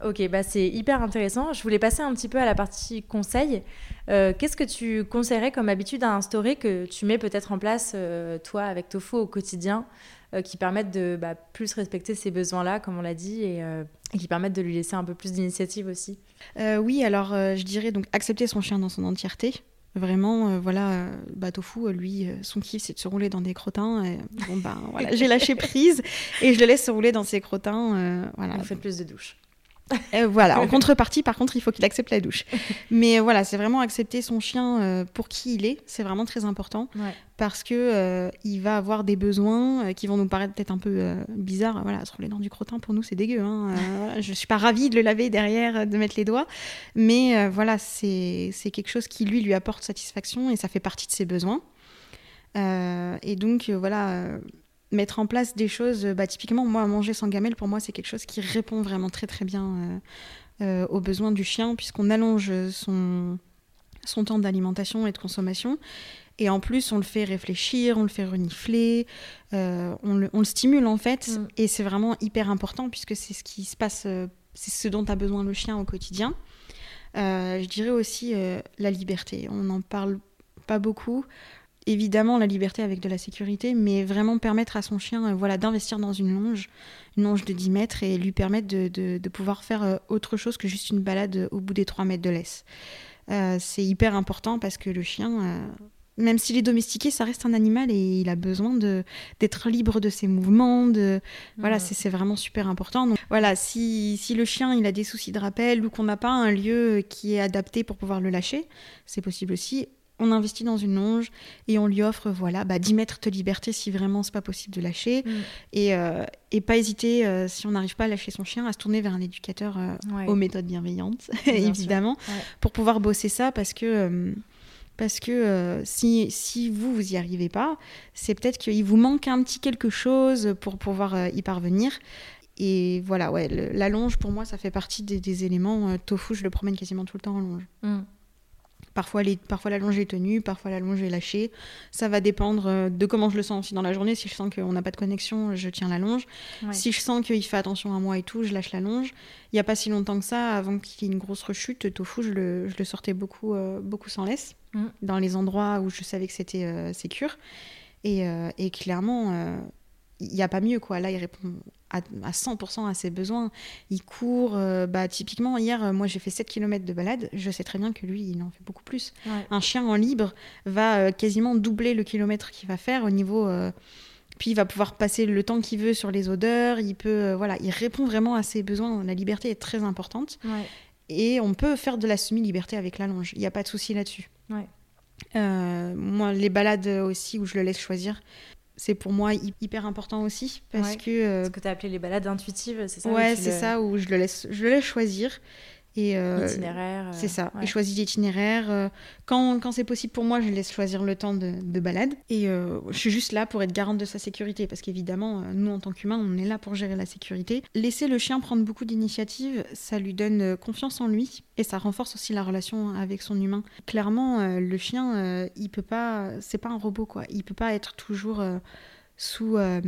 Ok, bah c'est hyper intéressant. Je voulais passer un petit peu à la partie conseil. Qu'est-ce que tu conseillerais comme habitude à instaurer que tu mets peut-être en place, toi, avec Tofu au quotidien euh, qui permettent de bah, plus respecter ses besoins-là, comme on l'a dit, et, euh, qui permettent de lui laisser un peu plus d'initiative aussi. Euh, oui, alors je dirais donc accepter son chien dans son entièreté. Vraiment, voilà, bah, Tofu, lui, son kiff, c'est de se rouler dans des crottins. Et, bon, ben voilà, j'ai lâché prise et je le laisse se rouler dans ses crottins. voilà. On fait plus de douche. voilà, en contrepartie, par contre, il faut qu'il accepte la douche. Mais voilà, c'est vraiment accepter son chien euh, pour qui il est, c'est vraiment très important parce que euh, il va avoir des besoins euh, qui vont nous paraître peut-être un peu bizarres. Voilà, se rouler dans du crottin pour nous, c'est dégueu. Hein. je suis pas ravie de le laver derrière, de mettre les doigts, mais voilà, c'est quelque chose qui lui lui apporte satisfaction et ça fait partie de ses besoins. et donc voilà mettre en place des choses, bah, typiquement, moi, manger sans gamelle, pour moi, c'est quelque chose qui répond vraiment très très bien euh, euh, aux besoins du chien, puisqu'on allonge son, son temps d'alimentation et de consommation. Et en plus, on le fait réfléchir, on le fait renifler, euh, on, le, on, le, stimule en fait. Mm. Et c'est vraiment hyper important puisque c'est ce qui se passe, c'est ce dont a besoin le chien au quotidien. je dirais aussi la liberté. On n'en parle pas beaucoup évidemment la liberté avec de la sécurité, mais vraiment permettre à son chien euh, voilà, d'investir dans une longe, une longe de 10 mètres, et lui permettre de, pouvoir faire euh, autre chose que juste une balade euh, au bout des 3 mètres de laisse. c'est hyper important parce que le chien, même s'il est domestiqué, ça reste un animal et il a besoin d'être libre de ses mouvements. De, voilà, c'est vraiment super important. Donc voilà, si, si, le chien il a des soucis de rappel ou qu'on n'a pas un lieu qui est adapté pour pouvoir le lâcher, c'est possible aussi on investit dans une longe et on lui offre voilà bah, 10 mètres de liberté si vraiment c'est pas possible de lâcher mm. et, euh, et, pas hésiter euh, si on n'arrive pas à lâcher son chien à se tourner vers un éducateur euh, aux méthodes bienveillantes évidemment pour pouvoir bosser ça parce que Parce que si, si vous, vous y arrivez pas, c'est peut-être qu'il vous manque un petit quelque chose pour pouvoir y parvenir. Et voilà, ouais, la longe, pour moi, ça fait partie des, éléments. tofu, je le promène quasiment tout le temps en longe. Mm. Parfois, les, parfois la longe est tenue, parfois la longe est lâchée. Ça va dépendre euh, de comment je le sens aussi dans la journée. Si je sens qu'on n'a pas de connexion, je tiens la longe. Si je sens qu'il fait attention à moi et tout, je lâche la longe. Il n'y a pas si longtemps que ça, avant qu'il y ait une grosse rechute, tofu, je le, je le sortais beaucoup, euh, beaucoup sans laisse, mm. dans les endroits où je savais que c'était euh, sécure. Et, et clairement, il n'y a pas mieux quoi. Là, il répond à, 100% à ses besoins. Il court, euh, bah, typiquement, hier, euh, moi j'ai fait 7 km de balade, je sais très bien que lui, il en fait beaucoup plus. Un chien en libre va euh, quasiment doubler le kilomètre qu'il va faire au niveau. puis il va pouvoir passer le temps qu'il veut sur les odeurs, il peut. voilà, il répond vraiment à ses besoins. La liberté est très importante. Et on peut faire de la semi-liberté avec la longe, il n'y a pas de souci là-dessus. moi, les balades aussi où je le laisse choisir, c'est pour moi hyper important aussi parce que euh, ce que tu as appelé les balades intuitives c'est ça ouais c'est ça où je le laisse je le laisse choisir et euh, euh, c'est ça. Je choisis l'itinéraire quand, quand c'est possible pour moi je laisse choisir le temps de, de balade. Et je suis juste là pour être garante de sa sécurité parce qu'évidemment nous en tant qu'humains on est là pour gérer la sécurité. Laisser le chien prendre beaucoup d'initiatives ça lui donne confiance en lui et ça renforce aussi la relation avec son humain. Clairement le chien il peut pas c'est pas un robot quoi. Il peut pas être toujours sous, euh,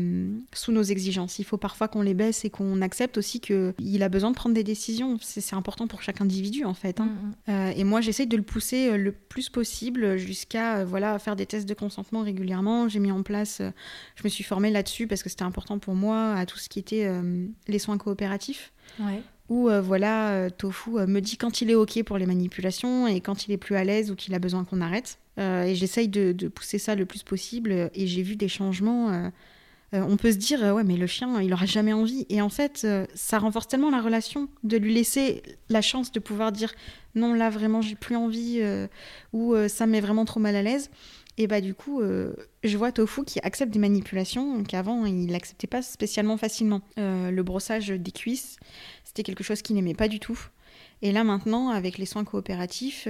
sous nos exigences. Il faut parfois qu'on les baisse et qu'on accepte aussi qu'il a besoin de prendre des décisions. C'est important pour chaque individu en fait. Hein. Mm, mm. Euh, et moi j'essaye de le pousser euh, le plus possible jusqu'à voilà, faire des tests de consentement régulièrement. J'ai mis en place, je me suis formée là-dessus parce que c'était important pour moi à tout ce qui était les soins coopératifs. Ouais où voilà, Tofu me dit quand il est OK pour les manipulations et quand il est plus à l'aise ou qu'il a besoin qu'on arrête. Euh, et j'essaye de, pousser ça le plus possible. Et j'ai vu des changements. Euh, euh, on peut se dire, ouais, mais le chien, il aura jamais envie. Et en fait, ça renforce tellement la relation de lui laisser la chance de pouvoir dire, non, là, vraiment, j'ai plus envie, ou ça me met vraiment trop mal à l'aise. Et bah, du coup, je vois Tofu qui accepte des manipulations qu'avant, il n'acceptait pas spécialement facilement. le brossage des cuisses, c'était quelque chose qu'il n'aimait pas du tout. Et là, maintenant, avec les soins coopératifs,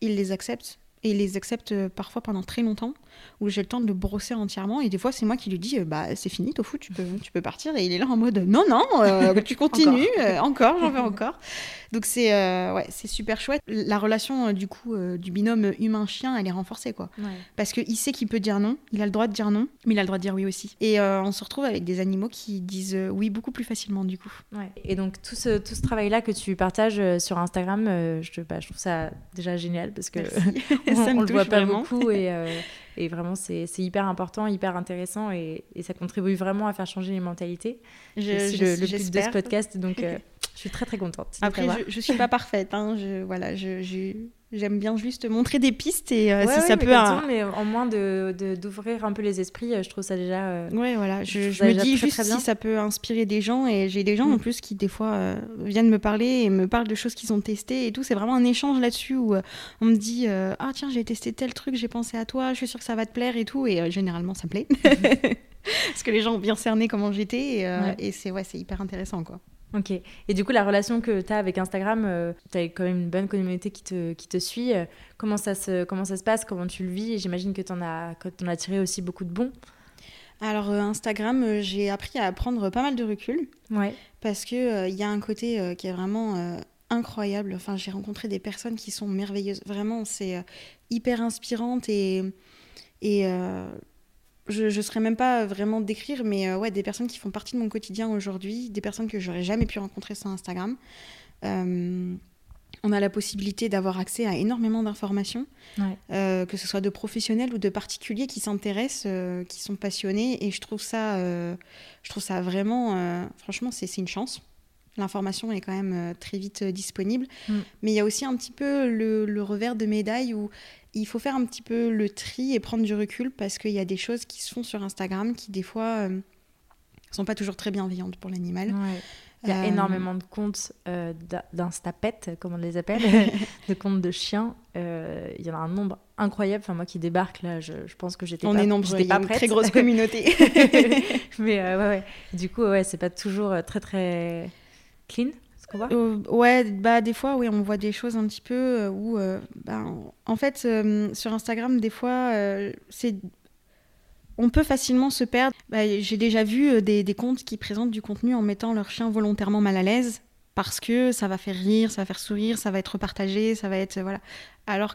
il les accepte et les accepte euh, parfois pendant très longtemps, où j'ai le temps de le brosser entièrement. Et des fois, c'est moi qui lui dis euh, Bah, c'est fini, Tofu, tu peux, tu peux partir. Et il est là en mode Non, non, euh, tu continues, encore, j'en veux encore. Donc, c'est ouais, c'est super chouette. La relation, du coup, du binôme humain-chien, elle est renforcée, quoi. Parce qu'il sait qu'il peut dire non, il a le droit de dire non, mais il a le droit de dire oui aussi. Et on se retrouve avec des animaux qui disent oui beaucoup plus facilement, du coup. Et donc, tout ce, tout ce travail-là que tu partages sur Instagram, je, bah, je trouve ça déjà génial parce que. on, le voit pas beaucoup et, euh, et vraiment c'est hyper important, hyper intéressant et, et, ça contribue vraiment à faire changer les mentalités. C'est le, le but de ce podcast, donc euh, je suis très très contente. Après, je, ne suis pas parfaite, hein, je, voilà, je, J'aime bien juste montrer des pistes et euh, si ça peut. Mais, mais en moins d'ouvrir de, d'ouvrir un peu les esprits, je trouve ça déjà. Euh, ouais, voilà. Je, me dis juste si ça peut inspirer des gens et j'ai des gens en mm. plus qui des fois euh, viennent me parler et me parlent de choses qu'ils ont testées et tout. C'est vraiment un échange là-dessus où on me dit ah tiens j'ai testé tel truc, j'ai pensé à toi, je suis sûre que ça va te plaire et tout et généralement ça me plaît parce que les gens ont bien cerné comment j'étais et, et c'est ouais c'est hyper intéressant quoi. Ok. Et du coup, la relation que tu as avec Instagram, euh, tu as quand même une bonne communauté qui te, qui te suit. Euh, comment, ça se, comment ça se passe? Comment tu le vis? J'imagine que tu en, as, en as tiré aussi beaucoup de bons. Alors, euh, Instagram, j'ai appris à prendre pas mal de recul. Ouais. Parce qu'il il y a un côté qui est vraiment incroyable. Enfin, j'ai rencontré des personnes qui sont merveilleuses. Vraiment, c'est hyper inspirante et. et je ne saurais même pas vraiment décrire, mais euh, ouais, des personnes qui font partie de mon quotidien aujourd'hui, des personnes que j'aurais jamais pu rencontrer sur Instagram. Euh, on a la possibilité d'avoir accès à énormément d'informations, euh, que ce soit de professionnels ou de particuliers qui s'intéressent, qui sont passionnés, et je trouve ça, je trouve ça vraiment, franchement, c'est une chance. L'information est quand même très vite disponible, mm. mais il y a aussi un petit peu le, le revers de médaille où il faut faire un petit peu le tri et prendre du recul parce qu'il y a des choses qui se font sur Instagram qui, des fois, ne euh, sont pas toujours très bienveillantes pour l'animal. Il y a euh, énormément de comptes euh, d'instapètes, comme on les appelle, de comptes de chiens. il y en a un nombre incroyable. Enfin, moi qui débarque là, je, pense que j'étais pas, est nombreux, y a une très grosse communauté. Mais ouais, ouais, Du coup, ouais, c'est pas toujours très très clean. Ouais, bah des fois, oui, on voit des choses un petit peu où, ben, en fait, sur Instagram, des fois, c'est on peut facilement se perdre. Bah, j'ai déjà vu des, des, comptes qui présentent du contenu en mettant leur chien volontairement mal à l'aise parce que ça va faire rire, ça va faire sourire, ça va être partagé, ça va être voilà. Alors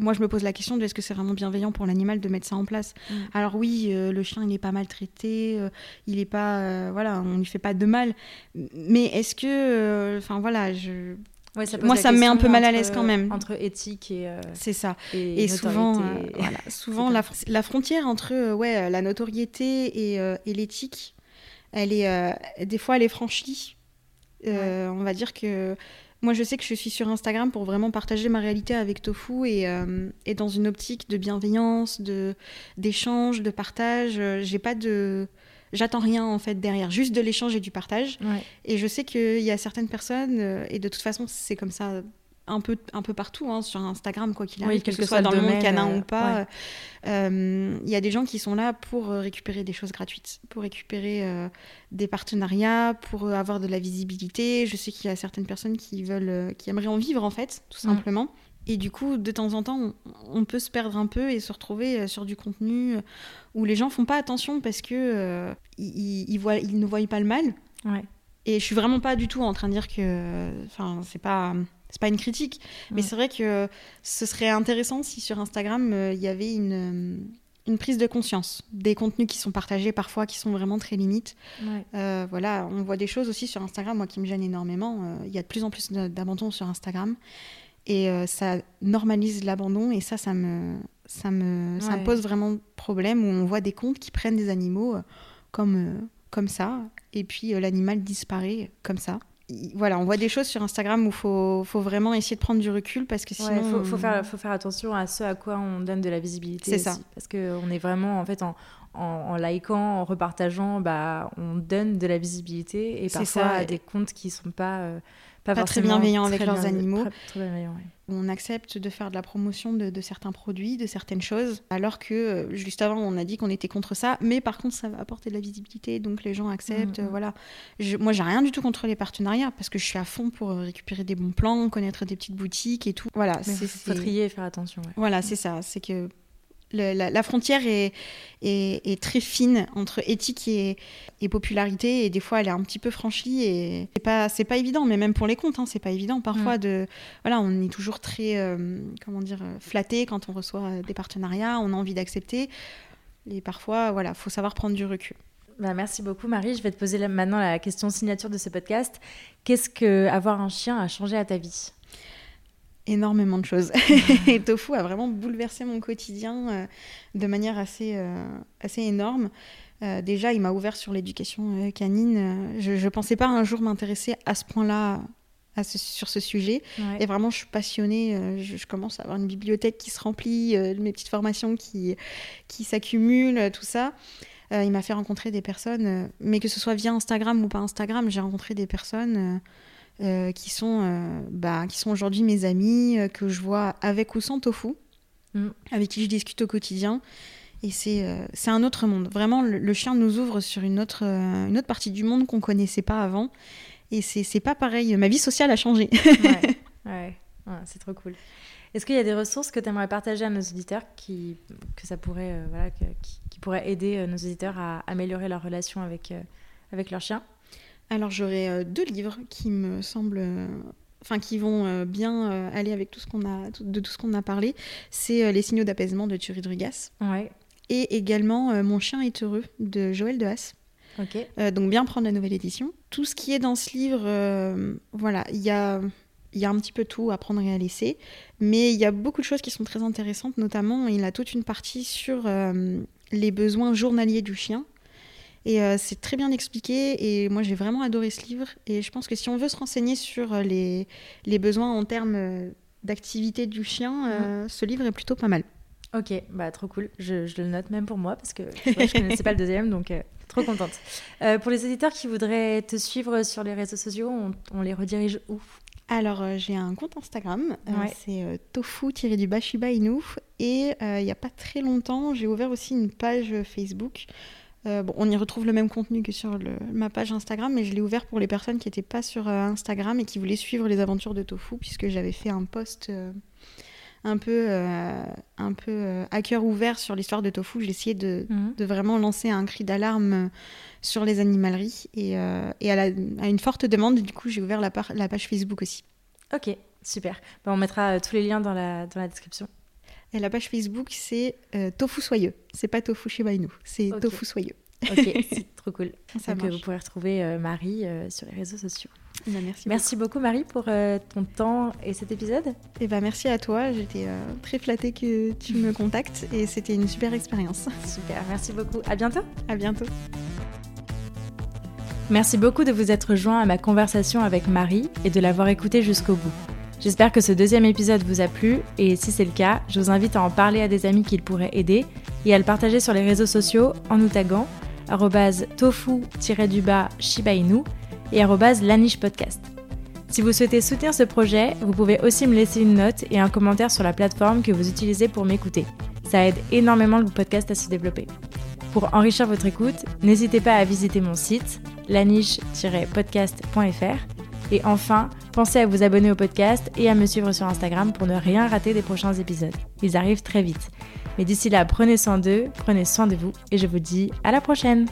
moi, je me pose la question de est-ce que c'est vraiment bienveillant pour l'animal de mettre ça en place? Mm. Alors oui, euh, le chien, il n'est pas maltraité, euh, il n'est pas, euh, voilà, on lui fait pas de mal. Mais est-ce que, enfin voilà, je, moi, ça me met un peu mal à l'aise quand même. Entre éthique et. c'est ça. Et, souvent, voilà, souvent la, la, frontière entre ouais, la notoriété et, et l'éthique, elle est, des fois, elle est franchie. On va dire que moi, je sais que je suis sur Instagram pour vraiment partager ma réalité avec Tofu et, euh, et dans une optique de bienveillance, de d'échange, de partage. Euh, j'ai pas de, j'attends rien en fait derrière, juste de l'échange et du partage. Et je sais qu'il y a certaines personnes euh, et de toute façon c'est comme ça un peu, un peu partout hein, sur Instagram, quoi qu'il arrive, que ce soit dans le monde canin ou pas. Euh, il y a des gens qui sont là pour euh, récupérer des choses gratuites, pour récupérer euh, des partenariats, pour avoir de la visibilité. Je sais qu'il y a certaines personnes qui veulent, qui aimeraient en vivre en fait, tout mm. simplement. Et du coup, de temps en temps, on, peut se perdre un peu et se retrouver sur du contenu où les gens font pas attention parce que ils, ils, voient, ils ne voient pas le mal. Et je suis vraiment pas du tout en train de dire que, enfin, c'est pas c'est pas une critique, mais c'est vrai que ce serait intéressant si sur Instagram euh, il y avait une, euh, une, prise de conscience des contenus qui sont partagés parfois qui sont vraiment très limites. Euh, voilà, on voit des choses aussi sur Instagram, moi qui me gêne énormément. Il y a de plus en plus d'abandon sur Instagram et ça normalise l'abandon et ça, ça me, ça me, ça pose vraiment problème où on voit des comptes qui prennent des animaux comme, comme ça et puis l'animal disparaît comme ça voilà, on voit des choses sur Instagram où il faut, faut, vraiment essayer de prendre du recul parce que sinon. Il faut, faire, faut faire attention à ce à quoi on donne de la visibilité. C'est ça. Parce qu'on est vraiment, en fait, en, en, likant, en repartageant, bah, on donne de la visibilité et parfois à des comptes qui ne sont pas. Euh, pas, très bienveillants avec leurs animaux. On accepte de faire de la promotion de, certains produits, de certaines choses, alors que euh, juste avant on a dit qu'on était contre ça, mais par contre ça va apporter de la visibilité, donc les gens acceptent. Mm, mm. Voilà. Je, moi j'ai rien du tout contre les partenariats parce que je suis à fond pour euh, récupérer des bons plans, connaître des petites boutiques et tout. Voilà. Il faut trier et faire attention. Voilà, c'est ça. C'est que la, frontière est, est, très fine entre éthique et, popularité et des fois elle est un petit peu franchie et c'est pas c'est pas évident mais même pour les comptes hein, c'est pas évident parfois mm. de voilà on est toujours très euh, comment dire flatté quand on reçoit des partenariats on a envie d'accepter et parfois voilà faut savoir prendre du recul bah, merci beaucoup Marie. Je vais te poser maintenant la question signature de ce podcast. Qu'est-ce que avoir un chien a changé à ta vie? Énormément de choses. et Tofu a vraiment bouleversé mon quotidien euh, de manière assez, euh, assez énorme. Euh, déjà, il m'a ouvert sur l'éducation canine. Je ne pensais pas un jour m'intéresser à ce point-là sur ce sujet. Et vraiment, je suis passionnée. Je, commence à avoir une bibliothèque qui se remplit, mes petites formations qui, qui s'accumulent, tout ça. il m'a fait rencontrer des personnes, mais que ce soit via Instagram ou pas Instagram, j'ai rencontré des personnes euh, qui sont, euh, bah, qui sont aujourd'hui mes amis, euh, que je vois avec ou sans tofu, mm. avec qui je discute au quotidien. Et c'est c'est un autre monde. Vraiment, le, chien nous ouvre sur une autre, une autre partie du monde qu'on connaissait pas avant. Et c'est pas pareil. Ma vie sociale a changé. ouais, ouais. c'est trop cool. Est-ce qu'il y a des ressources que tu aimerais partager à nos auditeurs qui, que ça pourrait, voilà, qui, qui, pourraient aider nos auditeurs à améliorer leur relation avec, avec leur chien? Alors j'aurais euh, deux livres qui me semblent euh, enfin qui vont euh, bien aller avec tout ce qu'on a de tout ce qu'on a parlé, c'est Les signaux d'apaisement de Thierry Drugas. Ouais. Et également Mon chien est heureux de Joël de Haas. donc bien prendre la nouvelle édition. Tout ce qui est dans ce livre, voilà, il y a il y a un petit peu tout à prendre et à laisser, mais il y a beaucoup de choses qui sont très intéressantes, notamment il a toute une partie sur les besoins journaliers du chien, et euh, c'est très bien expliqué. Et moi, j'ai vraiment adoré ce livre. Et je pense que si on veut se renseigner sur euh, les, les besoins en termes euh, d'activité du chien, ce livre est plutôt pas mal. Ok, bah trop cool. Je, je le note même pour moi parce que je ne connaissais pas le deuxième, donc trop contente. pour les éditeurs qui voudraient te suivre sur les réseaux sociaux, on, on les redirige où? Alors, j'ai un compte Instagram, c'est tofu-du-bashiba Inu. Et il n'y a pas très longtemps, j'ai ouvert aussi une page Facebook bon, on y retrouve le même contenu que sur ma page Instagram, mais je l'ai ouvert pour les personnes qui n'étaient pas sur Instagram et qui voulaient suivre les aventures de Tofu, puisque j'avais fait un post un peu, euh, un peu euh, à cœur ouvert sur l'histoire de Tofu. J'ai essayé de, mhm. de, vraiment lancer un cri d'alarme euh, sur les animaleries. Et, et à, une forte demande, du coup, j'ai ouvert la, la, page Facebook aussi. Ok, super. on mettra tous les liens dans la, dans la description. Et la page Facebook, c'est Tofu Soyeux. C'est pas Tofu Shiba Inu, c'est Tofu Soyeux. Ok, c'est trop cool. Ça Donc, vous pourrez retrouver Marie sur les réseaux sociaux. Eh ben, merci, merci beaucoup. Marie pour euh, ton temps et cet épisode. Et eh ben, merci à toi, j'étais euh, très flattée que tu me contactes et c'était une super expérience. Super, merci beaucoup. À bientôt. À bientôt. Merci beaucoup de vous être joint à ma conversation avec Marie et de l'avoir écoutée jusqu'au bout. J'espère que ce deuxième épisode vous a plu et si c'est le cas, je vous invite à en parler à des amis qui pourraient aider et à le partager sur les réseaux sociaux en nous taguant tofu-du-bas Shiba Inu et laniche podcast. Si vous souhaitez soutenir ce projet, vous pouvez aussi me laisser une note et un commentaire sur la plateforme que vous utilisez pour m'écouter. Ça aide énormément le podcast à se développer. Pour enrichir votre écoute, n'hésitez pas à visiter mon site laniche-podcast.fr et enfin, pensez à vous abonner au podcast et à me suivre sur Instagram pour ne rien rater des prochains épisodes. Ils arrivent très vite. Mais d'ici là, prenez soin d'eux, prenez soin de vous et je vous dis à la prochaine